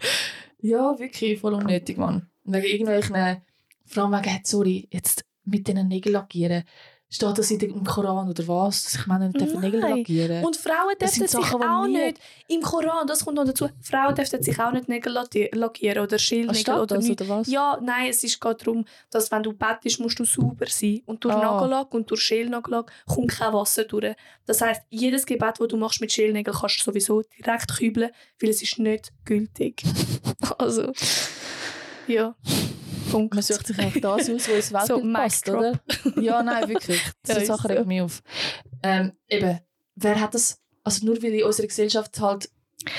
Ja, wirklich voll unnötig, Mann. Wegen irgendwelchen, vor allem wegen, sorry, jetzt mit diesen Nägeln lackieren. Steht das dem Koran oder was? Dass ich Männer nicht dürfen Nägel
Nein.
lackieren
Und Frauen dürfen sich
Sachen,
auch nicht, im Koran, das kommt noch dazu, Frauen dürfen sich auch nicht Nägel lacki- lackieren oder Schildnägel
steht
oder
das,
nicht.
oder was?
Ja, nein, es ist gerade darum, dass wenn du bettest, musst du sauber sein. Und durch
Ah.
Nagellack und durch Schälnagellack kommt kein Wasser durch. Das heisst, jedes Gebet, das du machst mit Schälnägeln, kannst du sowieso direkt kübeln, weil es ist nicht gültig. also, ja. Punkt.
Man sucht sich einfach das aus, wo ins Weltbild
So,
passt, oder? Ja, nein, wirklich.
Ja,
So
ist
Sachen
so.
regen mich auf. Ähm, eben, wer hat das... Also nur weil in unserer Gesellschaft halt...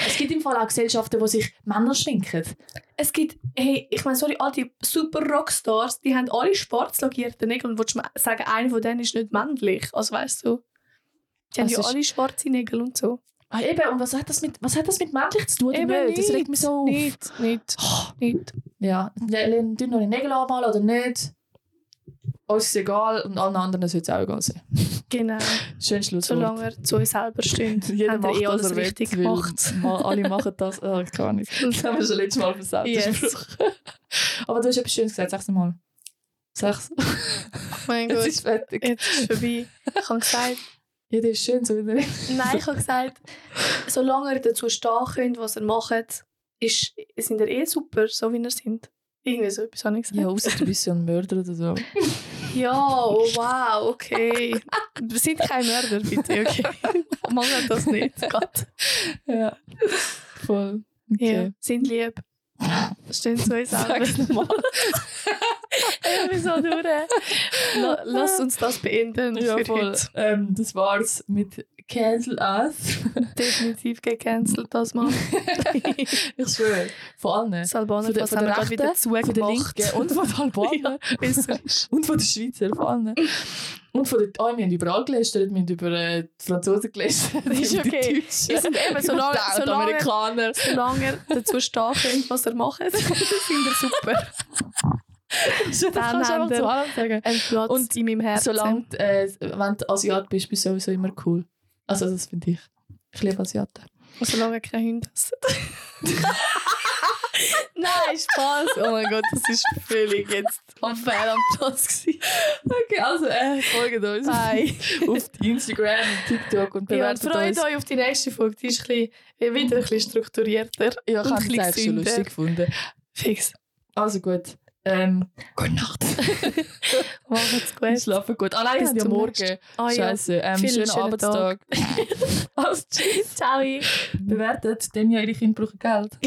Es gibt im Fall auch Gesellschaften, wo sich Männer schminken.
Es gibt, hey, ich meine, sorry, all die super Rockstars, die haben alle schwarz lackierte Nägel und willst du sagen, einer von denen ist nicht männlich? Also weißt du, die haben
Also
ja
ist-
alle schwarze Nägel und so.
Ah, eben, und was hat das mit, was hat das mit männlich zu tun? oder nicht? Das regt mich so auf.
Nicht, nicht,
Oh,
nicht.
ja, lernen noch die Nägel anmalen oder nicht. Uns ist egal und allen anderen soll es auch egal sein.
Genau.
Schön Schlusswort.
Solange er zu uns selber steht,
Jeder macht,
eh alles richtig gemacht.
ma- Alle machen das. Oh, kann nicht. Das haben wir schon letztes Mal versagt.
Yes.
Aber du hast etwas Schönes gesagt. Sag's mal. Sag's.
Oh mein Gott,
ist fertig.
jetzt ist es vorbei. Ich habe gesagt,
Jeder ist schön, so wie er ist.
nein, ich habe gesagt, solange ihr dazu stehen könnt, was ihr macht, ist, sind ihr eh super, so wie ihr sind. Irgendwie so etwas habe ich gesagt.
Ja, außer du bist so ein Mörder oder so.
Ja, oh wow, okay. Wir sind kein Mörder, bitte, okay. Machen das nicht. Gott.
Ja. Voll.
Ja,
Okay.
sind lieb. Stehen zu uns selber.
Sag's nochmal.
Bin so durch. La- Lass uns das beenden
Ja, voll. Ähm, das war's mit Cancel Us.
Definitiv gecancelt das mal.
ich schwöre. Von allen.
Das Albaner
von
haben wir gerade wieder
Rechten, Von der
zugemacht.
Linken und von den Albanern.
Ja, ist.
Und von den Schweizer, von allen. Und von den... Oh, wir haben überall gelästert. Wir haben über äh, die Franzosen gelästert.
Ist
über die
okay.
Deutschen.
Wir sind eben, solange-
über die
solange-
Amerikaner.
Solange dazu stehen könnt, was ihr macht, sind wir super.
Das kannst du einfach zu allem sagen.
Ein Platz
Und
in meinem Herzen.
Solange, äh, wenn du Asiat bist, bist du sowieso immer cool. Also das finde ich. Ich liebe Asiaten.
Und solange ihr keine Hunde essen. Nein, Spaß. Oh mein Gott, das ist völlig jetzt am Fehl am Platz gewesen.
Okay, also äh, folgt uns
Bye.
auf Instagram und TikTok und
Ja, und
bewertet
freut
uns.
euch auf die nächste Folge. Die ist ein bisschen, wieder ein bisschen strukturierter.
Ja, ich habe es eigentlich schon lustig gefunden.
Fix.
Also gut. Ähm, gute Nacht.
Macht's gut.
Schlafen gut. Ah nein, haben ja morgen.
Ah ja.
Scheiße. Ähm,
Vielen
schönen
schönen
Arbeitstag. also tschüss.
Ciao.
Bewertet, denn ja ihre Kinder brauchen Geld.